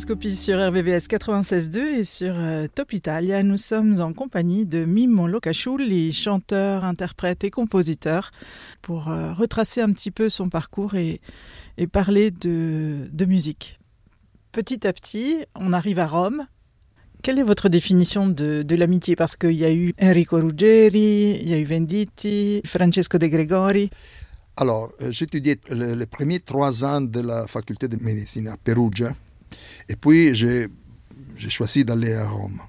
Sur RVVS 96.2 et sur euh, Top Italia. Nous sommes en compagnie de Mimmo Locachulli, chanteur, interprète et compositeur, pour euh, retracer un petit peu son parcours et, parler de, musique. Petit à petit, on arrive à Rome. Quelle est votre définition de, l'amitié? Parce qu'il y a eu Enrico Ruggeri, il y a eu Venditti, Francesco De Gregori. Alors, euh, j'étudiais le- les premiers trois ans de la faculté de médecine à Perugia. Et puis, j'ai choisi d'aller à Rome.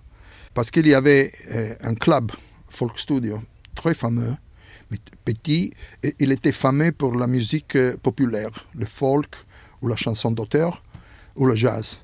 Parce qu'il y avait euh, un club, Folk Studio, très fameux, mais petit. Et il était fameux pour la musique euh, populaire, le folk, ou la chanson d'auteur, ou le jazz.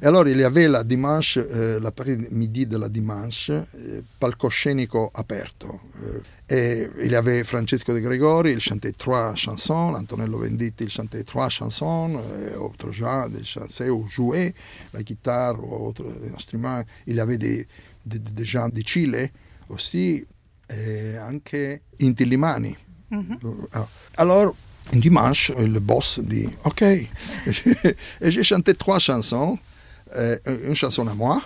E allora il y avait la dimanche, eh, l'après-midi della dimanche, eh, palcoscenico aperto. Eh, et il y avait Francesco De Gregori, il chantait trois chansons, Antonello Venditti, il chantait trois chansons, et autres gens, des chansons ou jouait la guitare ou autres instruments. Il y avait des, des, des gens de Chile aussi, et anche Inti Limani. Ah. Alors, un dimanche, le boss dit OK. et j'ai chanté trois chansons. Une chanson à moi,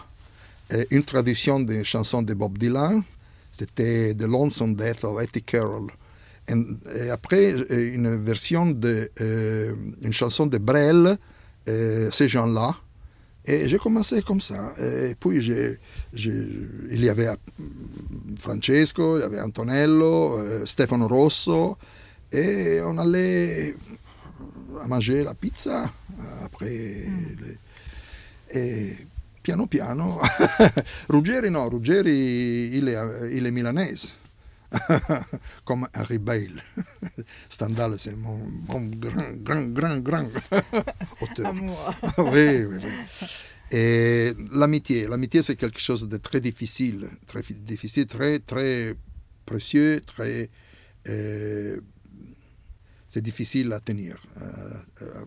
une traduction d'une chanson de Bob Dylan, c'était The Lonesome Death of Etty Carroll. Et, après, euh, une version de euh, une chanson de Brel, euh, ces gens-là. Et j'ai commencé comme ça. Et puis, il y avait Francesco, il y avait Antonello, euh, Stefano Rosso, et on allait à manger la pizza. Après, les- e piano piano, Ruggeri no, Ruggeri il est, il est milanese, comme Harry Bale. Stendhal c'est mon, mon grand, grand, grand, grand auteur. Oui, oui, oui. Et l'amitié, l'amitié c'est quelque chose de très difficile, très fi- difficile, très, très précieux, très... euh, c'est difficile à tenir. Euh, euh,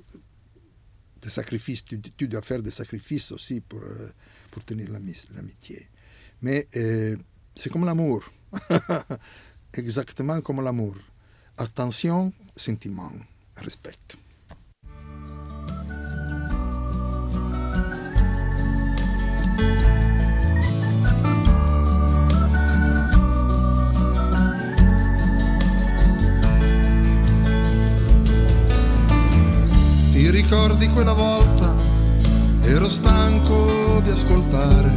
sacrifices, tu, dois faire des sacrifices aussi pour, euh, pour tenir l'ami- l'amitié. Mais euh, c'est comme l'amour, exactement comme l'amour. Attention, sentiment, respect. Ricordi quella volta? Ero stanco di ascoltare.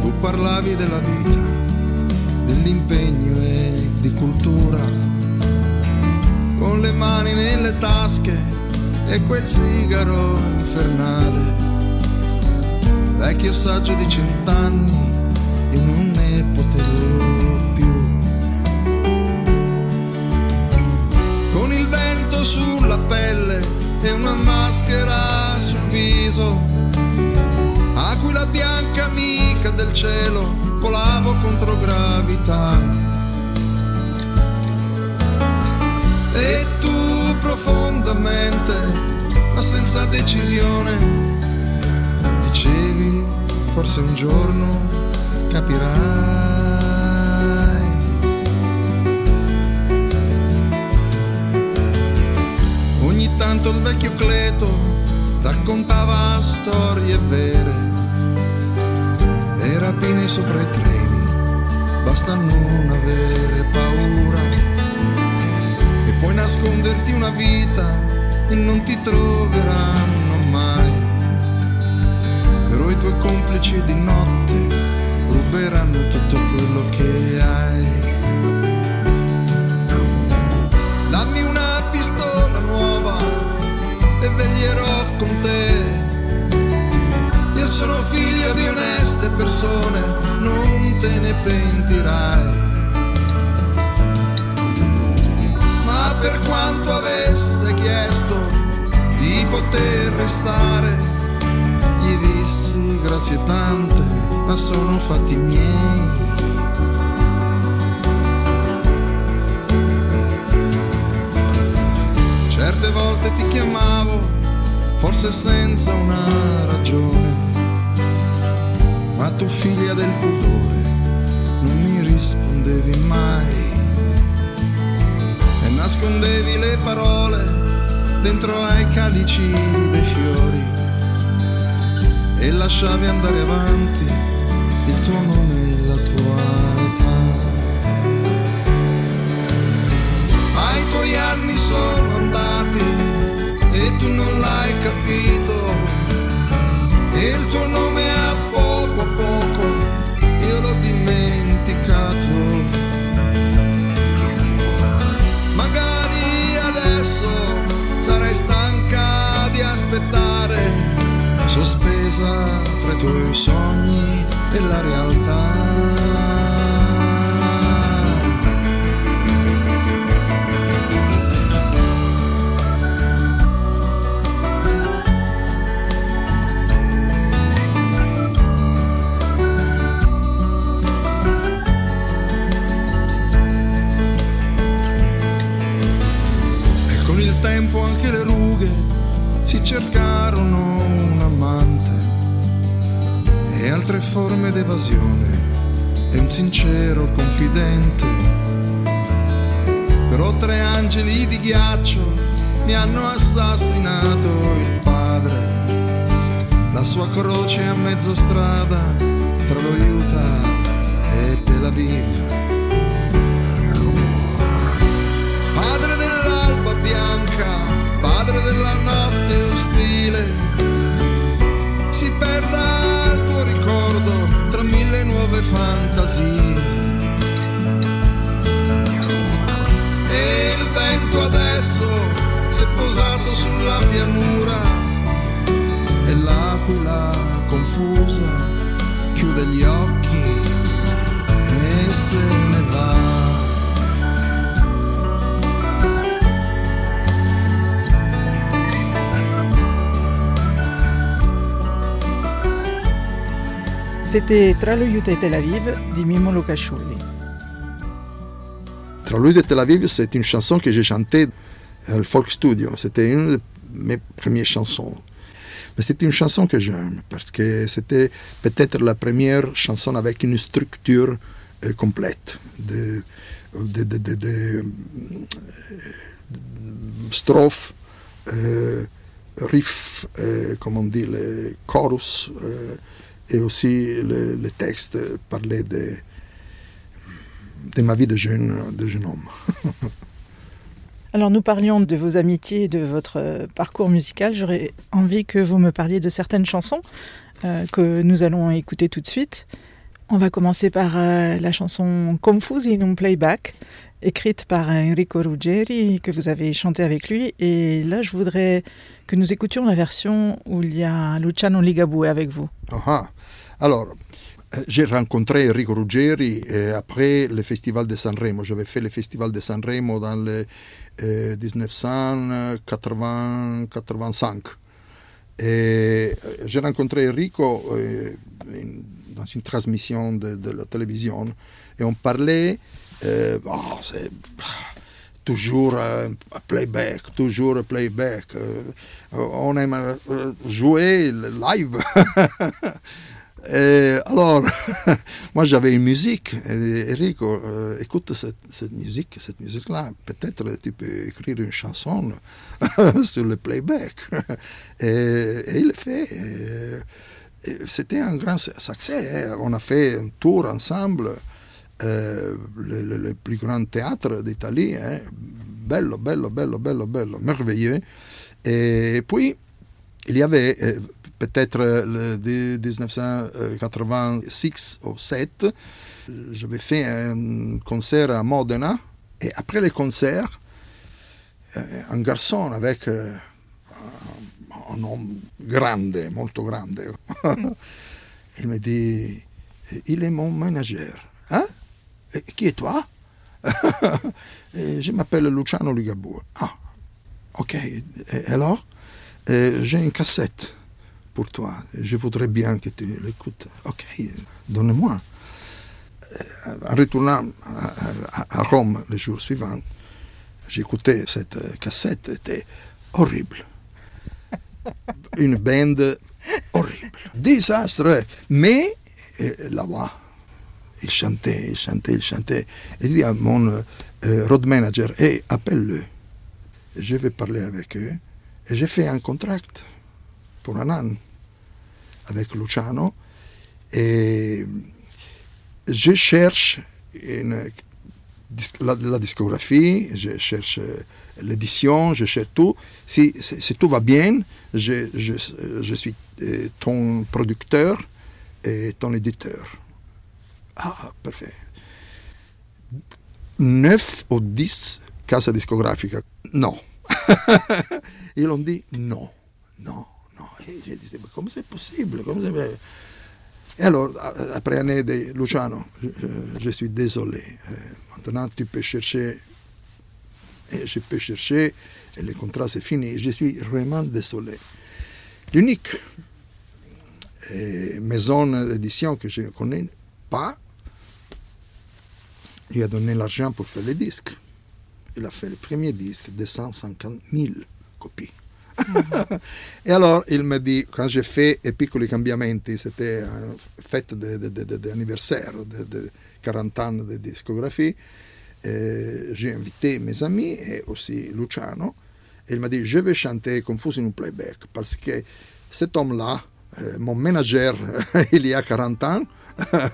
Tu parlavi della vita, dell'impegno e di cultura. Con le mani nelle tasche e quel sigaro infernale. Vecchio saggio di cent'anni, io non ne potevo e una maschera sul viso. Aquila bianca amica del cielo, volavo contro gravità. E tu profondamente, ma senza decisione, dicevi, forse un giorno capirai. Tanto il vecchio Cleto raccontava storie vere e rapine sopra i treni, basta non avere paura e puoi nasconderti una vita e non ti troveranno mai. Però i tuoi complici di notte ruberanno tutto quello che hai. Sono figlio di oneste persone, non te ne pentirai. Ma per quanto avesse chiesto di poter restare, gli dissi grazie tante, ma sono fatti miei. Certe volte ti chiamavo, forse senza una ragione, ma tu figlia del pudore non mi rispondevi mai e nascondevi le parole dentro ai calici dei fiori e lasciavi andare avanti il tuo nome e la tua età. Ma i tuoi anni sono andati e tu non l'hai capito aspettare, sospesa tra i tuoi sogni e la realtà. Cercarono un amante e altre forme d'evasione e un sincero confidente. Però tre angeli di ghiaccio mi hanno assassinato il padre, la sua croce a mezza strada tra lo Utah e Tel Aviv. Padre dell'alba bianca, padre della notte ostile, si perda il tuo ricordo tra mille nuove fantasie. E il vento adesso si è posato sulla pianura e l'aquila confusa chiude gli occhi e se ne va. C'était Tra Utah et Tel Aviv di Mimo Lukashvili. Tra de Tel Aviv, c'est une chanson que j'ai chantée au Folk Studio. C'était une de mes premières chansons. Mais c'était une chanson que j'aime parce que c'était peut-être la première chanson avec une structure euh, complète de, de, de, de- de, euh, strophes, euh, riff, euh, comment on dit, le chorus, euh, et aussi le, le texte parlait de, de ma vie de jeune, de jeune homme. Alors nous parlions de vos amitiés et de votre euh, parcours musical. J'aurais envie que vous me parliez de certaines chansons euh, que nous allons écouter tout de suite. On va commencer par euh, la chanson Confusi in un playback, écrite par Enrico Ruggeri, que vous avez chanté avec lui. Et là, je voudrais que nous écoutions la version où il y a Luciano Ligabue avec vous. Ah ah. Alors, euh, j'ai rencontré Enrico Ruggeri euh, après le Festival de Sanremo. J'avais fait le Festival de Sanremo dans le euh, 1985. Et euh, j'ai rencontré Enrico dans une transmission de la télévision et on parlait, euh, c'est toujours euh, playback, toujours playback. euh, on aime euh, jouer live. Alors, moi j'avais une musique. Et euh, écoute cette, musique, cette musique-là. Peut-être tu peux écrire une chanson sur le playback. Et, il le fait. C'était un grand su- succès. hein. On a fait un tour ensemble, euh, le, le- plus grand théâtre d'Italie. hein. Bello, bello, bello, bello, bello, merveilleux. Et puis, il y avait euh, peut-être euh, le de- 1986 ou 7, j'avais fait un concert à Modena. Et après le concert, euh, un garçon avec euh, un homme grande, molto grande, il me dit, il est mon manager. Hein? Et qui est toi? Et Je m'appelle Luciano Ligabue. Ah, ok. Et alors? Euh, J'ai une cassette pour toi. Je voudrais bien que tu l'écoutes. Ok, donne-moi. En retournant à, Rome le jour suivant, j'écoutais cette euh, cassette. C'était horrible. Une bande horrible. Désastre. Mais voix, il chantait, il chantait, il chantait. Et il dit à mon euh, road manager, hey, appelle-le. Je vais parler avec eux. Et j'ai fait un contrat pour un an. avec Luciano. Et je cherche la, discographie, je cherche l'édition, je cherche tout. Si, tout va bien, je, je- je suis euh, ton producteur et ton éditeur. Ah, parfait. 9 ou 10 cases discographiques. Non. Ils ont dit non, non, non. Et j'ai dit, mais comment c'est possible comment c'est- Et alors, a- après année de Luciano, je, je- je suis désolé. Euh, maintenant, tu peux chercher. Et je peux chercher, et le contrat c'est fini. Je suis vraiment désolé. L'unique euh, maison d'édition que je ne connais pas lui a donné l'argent pour faire les disques. Il a fait le premier disque de 150 000 copies. et alors il me dit, quand j'ai fait I piccoli cambiamenti, c'était une fête d'anniversaire de, de 40 ans de discographie, euh, j'ai invité mes amis et aussi Luciano. Et il m'a dit, je vais chanter Confus in un playback que cet homme-là, mon manager, il y a 40 ans, euh,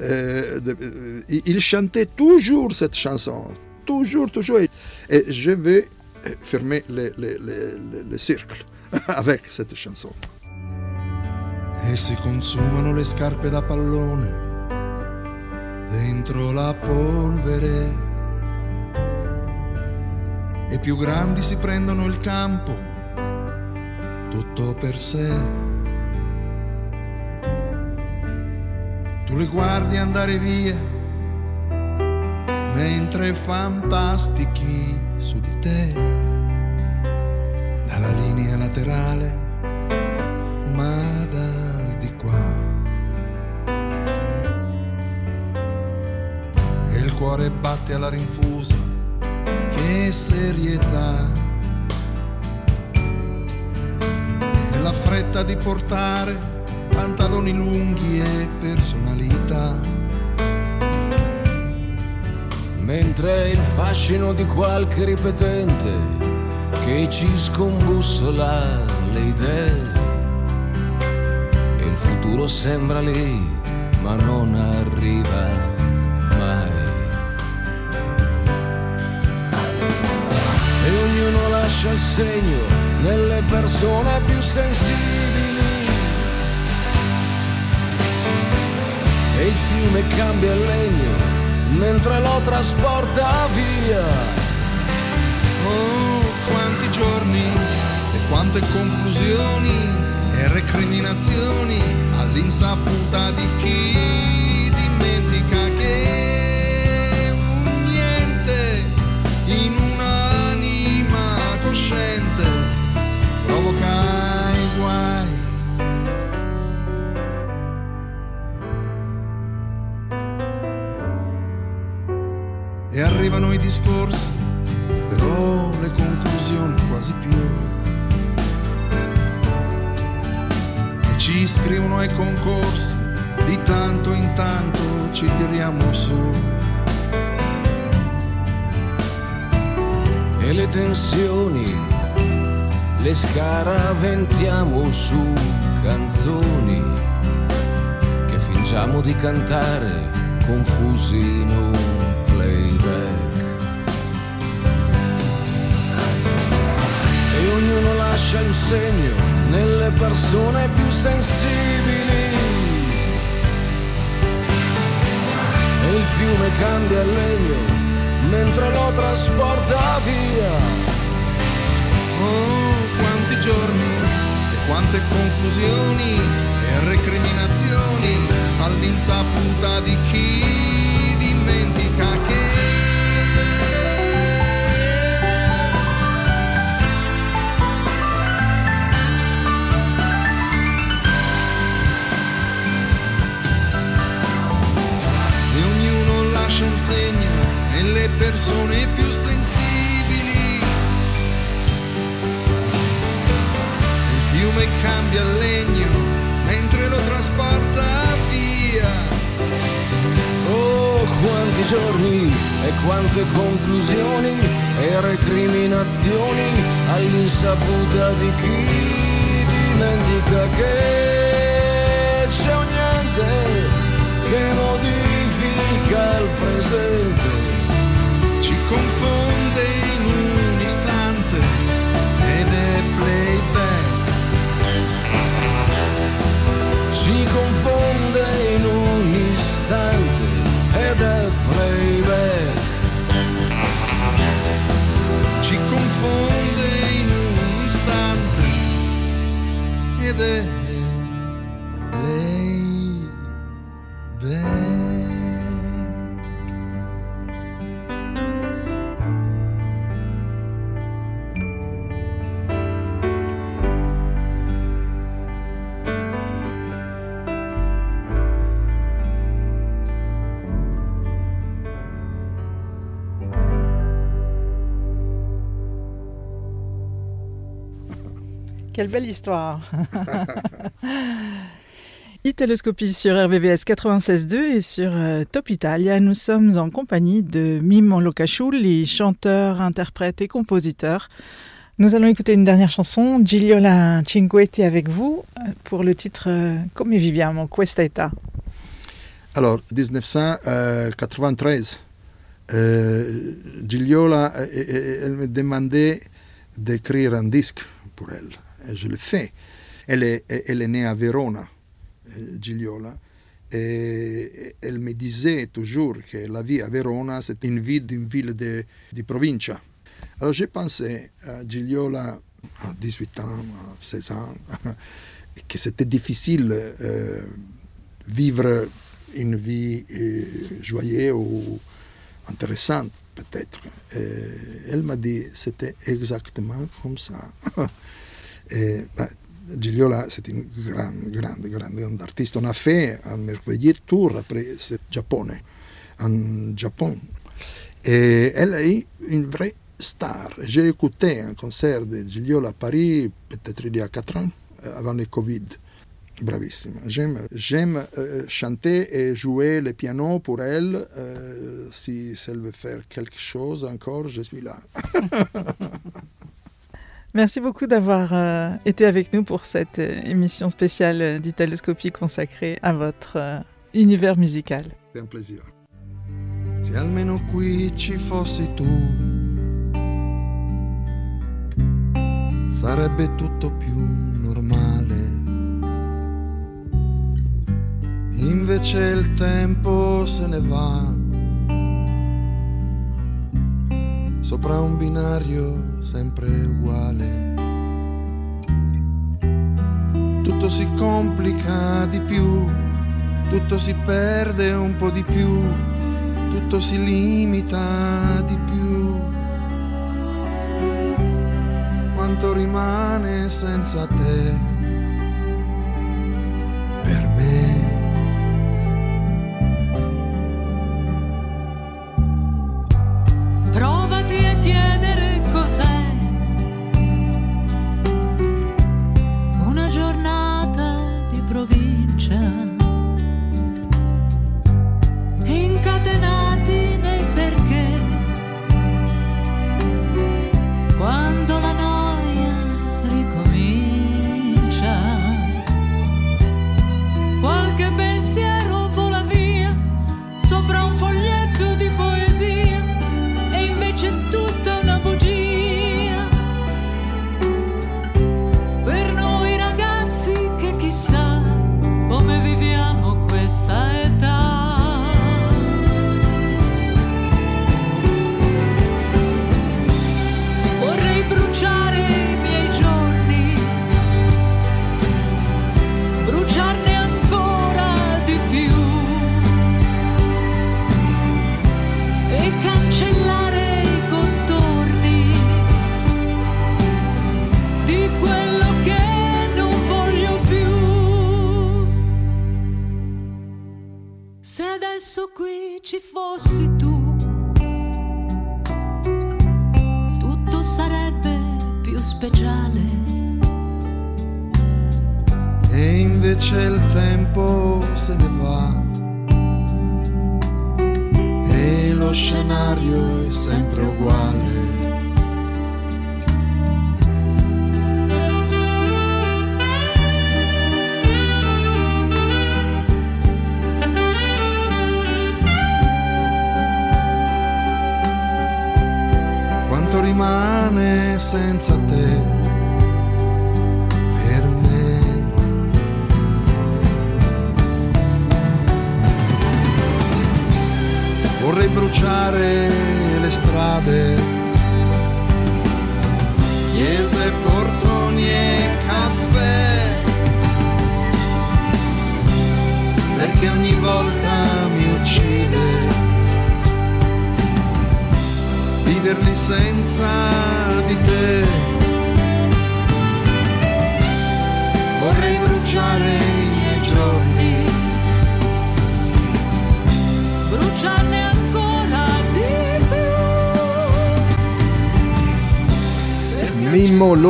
euh, il chantait toujours cette chanson, toujours, toujours. Et- je vais euh, fermer le, le- le- le- le cercle avec cette chanson. e si consumano le scarpe da pallone dentro la polvere e più grandi si prendono il campo tutto per sé. Tu le guardi andare via mentre fantastichi su di te dalla linea laterale ma dal di qua. E il cuore batte alla rinfusa, che serietà. Nella fretta di portare pantaloni lunghi e personalità. mentre il fascino di qualche ripetente che ci scombussola le idee. Il futuro sembra lì ma non arriva mai. E ognuno lascia il segno nelle persone più sensibili e il fiume cambia il legno mentre lo trasporta via. Oh, quanti giorni e quante conclusioni e recriminazioni all'insaputa di chi dimentica che un niente in un'anima cosciente provoca i guai. Arrivano i discorsi, però le conclusioni quasi più. E ci iscrivono ai concorsi, di tanto in tanto ci tiriamo su. e le tensioni le scaraventiamo su canzoni che fingiamo di cantare confusi in un segno nelle persone più sensibili. E il fiume cambia il legno mentre lo trasporta via. Oh, quanti giorni e quante conclusioni e recriminazioni all'insaputa di chi persone più sensibili. Il fiume cambia legno mentre lo trasporta via. Oh, quanti giorni e quante conclusioni e recriminazioni all'insaputa di chi dimentica che c'è un niente che modifica il presente. Confonde un istante ed è playback. Si un istante ed è playback. Ci un istante ed è Quelle belle histoire Italoscopie sur RVVS 96.2 et sur euh, Top Italia. Nous sommes en compagnie de Mimo Locasciulli, chanteur, interprète et compositeur. Nous allons écouter une dernière chanson, Gigliola Cinquetti avec vous, euh, pour le titre euh, Come viviamo questa età. Alors, 1993, euh, Gigliola, elle me demandait d'écrire un disque pour elle. Je le fais. Elle est, elle est née à Verona, euh, Gigliola. Et elle me disait toujours que la vie à Verona, c'est une vie d'une ville de, de provincia. Alors j'ai pensé à Gigliola à 18 ans, à 16 ans, que c'était difficile euh, vivre une vie euh, joyeuse ou intéressante peut-être. Elle m'a dit c'était exactement comme ça. Et, bah, Gigliola, c'est une grande, grande, grande, artiste. On a fait un merveilleux tour après ce Japon, en Japon. Et elle est une vraie star. J'ai écouté un concert de Gigliola à Paris, peut-être il y a 4 ans, avant le Covid. Bravissima. J'aime, euh, chanter et jouer le piano pour elle. Si, si elle veut faire quelque chose encore, je suis là. Merci beaucoup d'avoir euh, été avec nous pour cette euh, émission spéciale euh, d'Italoscopie consacrée à votre univers musical. C'est un plaisir. Se almeno qui ci fossi tu, sarebbe tutto più normale. Invece il tempo se ne va sopra un binario sempre uguale. Tutto si complica di più, tutto si perde un po' di più, tutto si limita di più. Quanto rimane senza te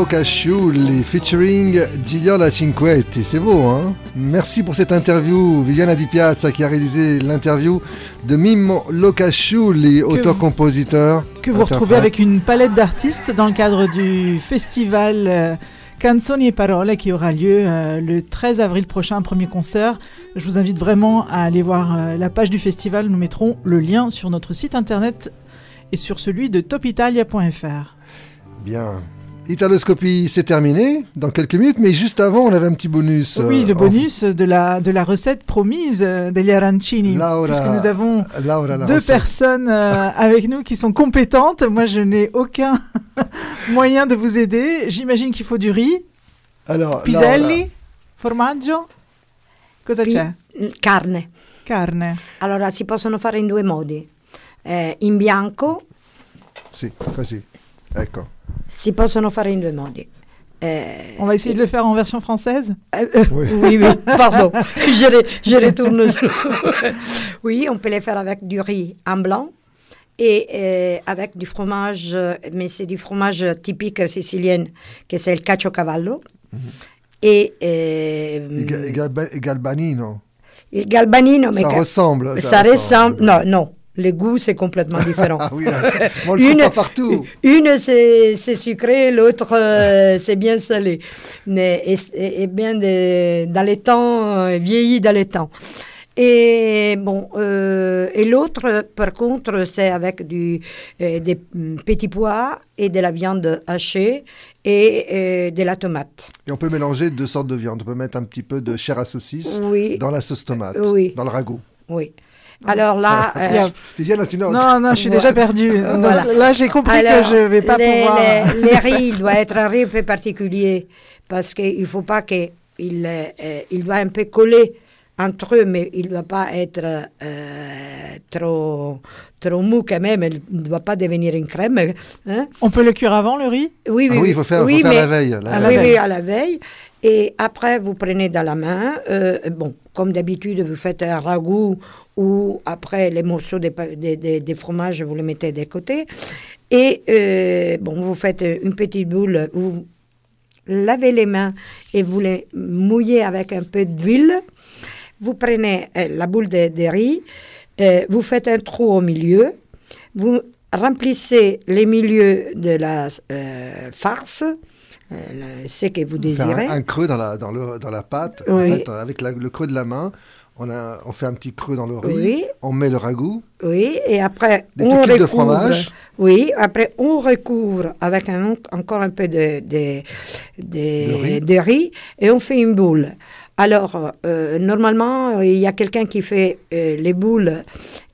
Locasciulli featuring Gigliola Cinquetti, c'est beau hein? Merci pour cette interview, Viviana Di Piazza qui a réalisé l'interview de Mimmo Locasciulli, auteur-compositeur. Que vous retrouvez avec une palette d'artistes dans le cadre du festival euh, Canzoni e Parole qui aura lieu euh, le 13 avril prochain, premier concert. Je vous invite vraiment à aller voir euh, la page du festival. Nous mettrons le lien sur notre site internet et sur celui de topitalia.fr. Bien. Italoscopie, c'est terminé dans quelques minutes, mais juste avant, on avait un petit bonus. Oui, euh, le en- bonus de la, de la recette promise euh, degli arancini. Laura- puisque nous avons Laura, la deux recette. personnes euh, avec nous qui sont compétentes. Moi, je n'ai aucun moyen de vous aider. J'imagine qu'il faut du riz, Alors, piselli, formaggio. Cosa Pi- c'è? Carne. Carne. Allora, si possono fare in due modi. Eh, in bianco Sì, così. Ecco. Si possono fare in due modi. Eh, On va essayer de le faire en version française euh, euh, oui. oui, pardon, je, je retourne sur... oui, on peut les faire avec du riz en blanc et euh, avec du fromage, mais c'est du fromage typique sicilien, que c'est le caciocavallo. Et euh, Il, ga- il galba- il galbanino. il galbanino, mais Ça ressemble, ça Ça ressemble. ressemble. Non, non. Le goût, c'est complètement différent. Ah oui, on le pas partout. Une, c'est sucré, l'autre, euh, c'est bien salé. Mais, et, bien de- dans les temps, euh, vieilli dans les temps. Et bon, euh, et l'autre, par contre, c'est avec du, euh, des mm, petits pois et de la viande hachée et de la tomate. Et on peut mélanger deux sortes de viande. On peut mettre un petit peu de chair à saucisse Oui. dans la sauce tomate, Oui. dans le ragoût. Oui. Alors là, Ah, euh. Non, non, je suis déjà perdue. Voilà. Là, j'ai compris Alors, que je ne vais pas les, pouvoir. Les, les riz, doit être un riz un peu particulier parce qu'il ne faut pas qu'il euh, il doit un peu coller entre eux, mais il ne doit pas être euh, trop, trop mou quand même. Il ne doit pas devenir une crème. hein. On peut le cuire avant, le riz? Oui, Ah oui, il faut faire- faut faire la veille, la oui, veille. oui, à la veille. Et après, vous prenez dans la main, euh, bon, comme d'habitude, vous faites un ragoût ou après les morceaux de, pa- de, de- de fromage, vous les mettez de côté. Et euh, bon, vous faites une petite boule, vous lavez les mains et vous les mouillez avec un peu d'huile. Vous prenez euh, la boule de, de riz, euh, vous faites un trou au milieu, vous remplissez les milieux de la farce, ce que vous désirez. un, un creux dans la, dans le, dans la pâte. Oui. En fait, avec la- le creux de la main, on, a, on fait un petit creux dans le riz. Oui. On met le ragoût. Oui, et après, Des on cubes de recouvre. fromage. Oui, après, on recouvre avec un, autre- encore un peu de, de, de- De riz. de riz et on fait une boule. Alors, euh, normalement, il y a quelqu'un qui fait euh, les boules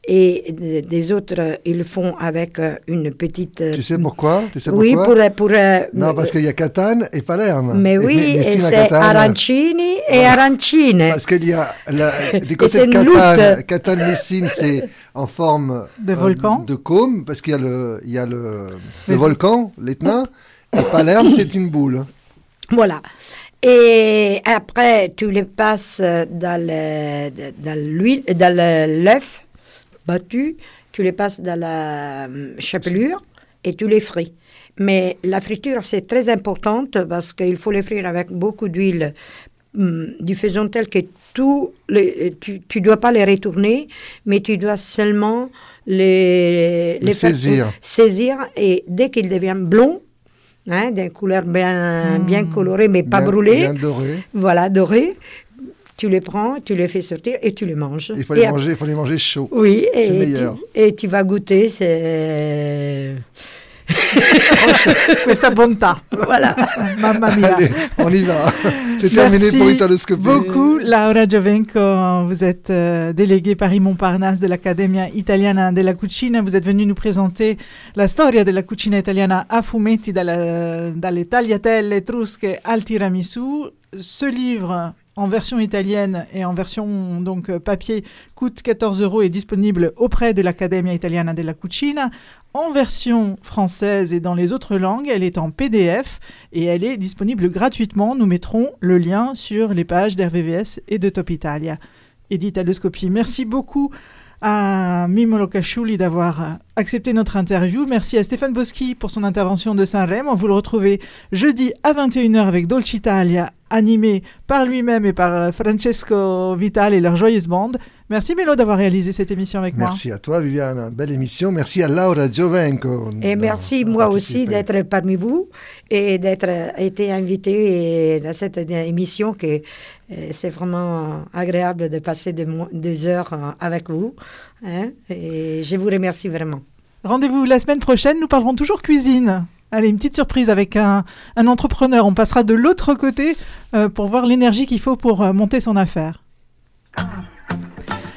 et de- des autres, ils le font avec euh, une petite... euh, Tu sais pourquoi? Tu sais Oui, pourquoi? pour... pour euh, Non, parce qu'il y a Catane et Palerme. Mais oui, et c'est Catane. arancini et arancine. Parce qu'il y a la, du côté de Catane. Catane Messine, c'est en forme De volcan. de côme, parce qu'il y a le, il y a le, le volcan, l'Etna, et Palerme, c'est une boule. Voilà. Et après, tu les passes dans le- dans l'huile, dans le- l'œuf battu, tu les passes dans la hum, chapelure et tu les frites. Mais la friture, c'est très importante parce qu'il faut les frire avec beaucoup d'huile hum, du faisant tel que tout les, tu ne dois pas les retourner, mais tu dois seulement les, saisir. saisir et dès qu'ils deviennent blonds, hein, d'une couleur bien, bien colorée, mais pas Bien- brûlée, bien doré. voilà, doré, tu les prends, tu les fais sortir et tu les manges. Il faut les manger, il faut les manger chauds. Oui, c'est et meilleur. tu, et tu vas goûter, c'est Questa bontà. Voilà. Mamma mia. Allez, on y va. C'est terminé pour Italoscopie. beaucoup, Laura Giovenco. Vous êtes euh, déléguée Paris Montparnasse de l'Accademia Italiana della Cucina. Vous êtes venue nous présenter la storia della cucina italiana a fumetti dalla- dalle tagliatelle etrusche al tiramisù. Ce livre en version italienne et en version donc euh, papier coûte 14 euros et est disponible auprès de l'Accademia Italiana della Cucina. En version française et dans les autres langues, elle est en PDF et elle est disponible gratuitement. Nous mettrons le lien sur les pages d'RVVS et de Top Italia et d'Italoscopie. Merci beaucoup à Mimo Locasciuli d'avoir accepté notre interview. Merci à Stéphane Boschi pour son intervention de Saint-Remo. Vous le retrouvez jeudi à 21h avec Dolce Italia, animé par lui-même et par euh, Francesco Vital et leur joyeuse bande. Merci Mélo d'avoir réalisé cette émission avec moi. Merci à toi, Viviana. Belle émission. Merci à Laura Giovenco. Et merci moi aussi d'être parmi vous et d'être euh, été invité dans cette émission que euh, c'est vraiment agréable de passer deux heures avec vous. Hein, et je vous remercie vraiment. Rendez-vous la semaine prochaine, nous parlerons toujours cuisine. Allez, une petite surprise avec un, un entrepreneur. On passera de l'autre côté euh, pour voir l'énergie qu'il faut pour euh, monter son affaire.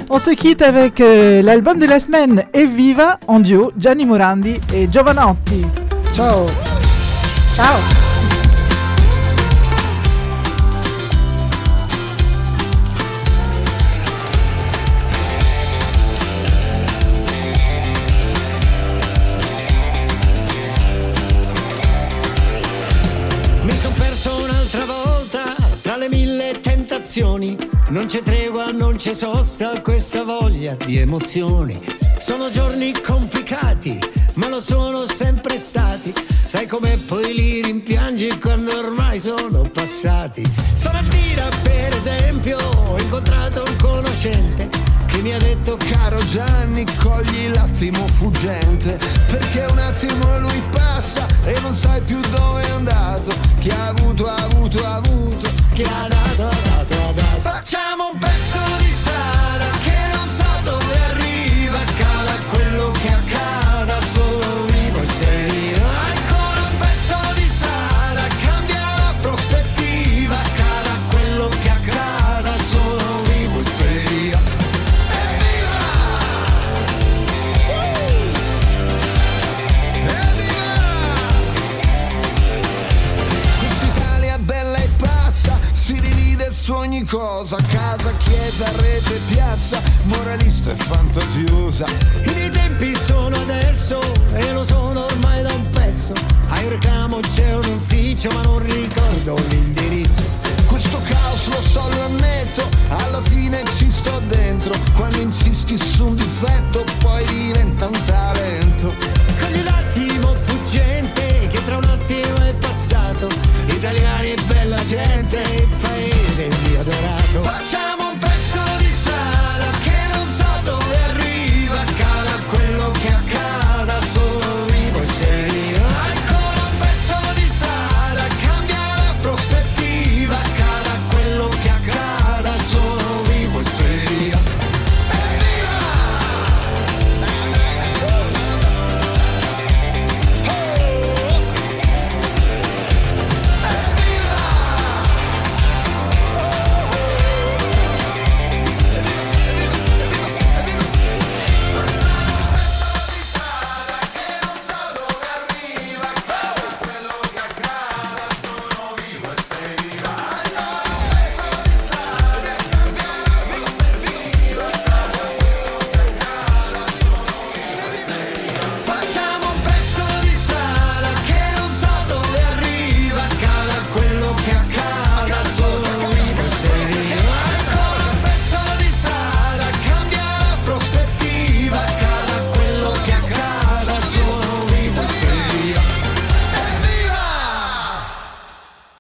On se quitte avec euh, l'album de la semaine Evviva en duo Gianni Morandi et Giovanotti. Ciao Ciao tentazioni. Non c'è tregua, non c'è sosta, questa voglia di emozioni. Sono giorni complicati, ma lo sono sempre stati. Sai come poi li rimpiangi quando ormai sono passati. Stamattina, per esempio, ho incontrato un conoscente che mi ha detto Caro Gianni, cogli l'attimo fuggente, perché un attimo lui passa e non sai più dove è andato. Chi ha avuto, ha avuto, ha avuto. Facciamo un pezzo di ogni cosa, casa, chiesa, rete, piazza, moralista e fantasiosa. I miei tempi sono adesso e lo sono ormai da un pezzo. A un reclamo c'è un ufficio ma non ricordo l'indirizzo. Questo caos lo so, lo ammetto, alla fine ci sto dentro. Quando insisti su un difetto poi diventa un talento. Cogli l'attimo fuggente che tra un attimo è passato. Italiani e bella gente adorato. Facciamo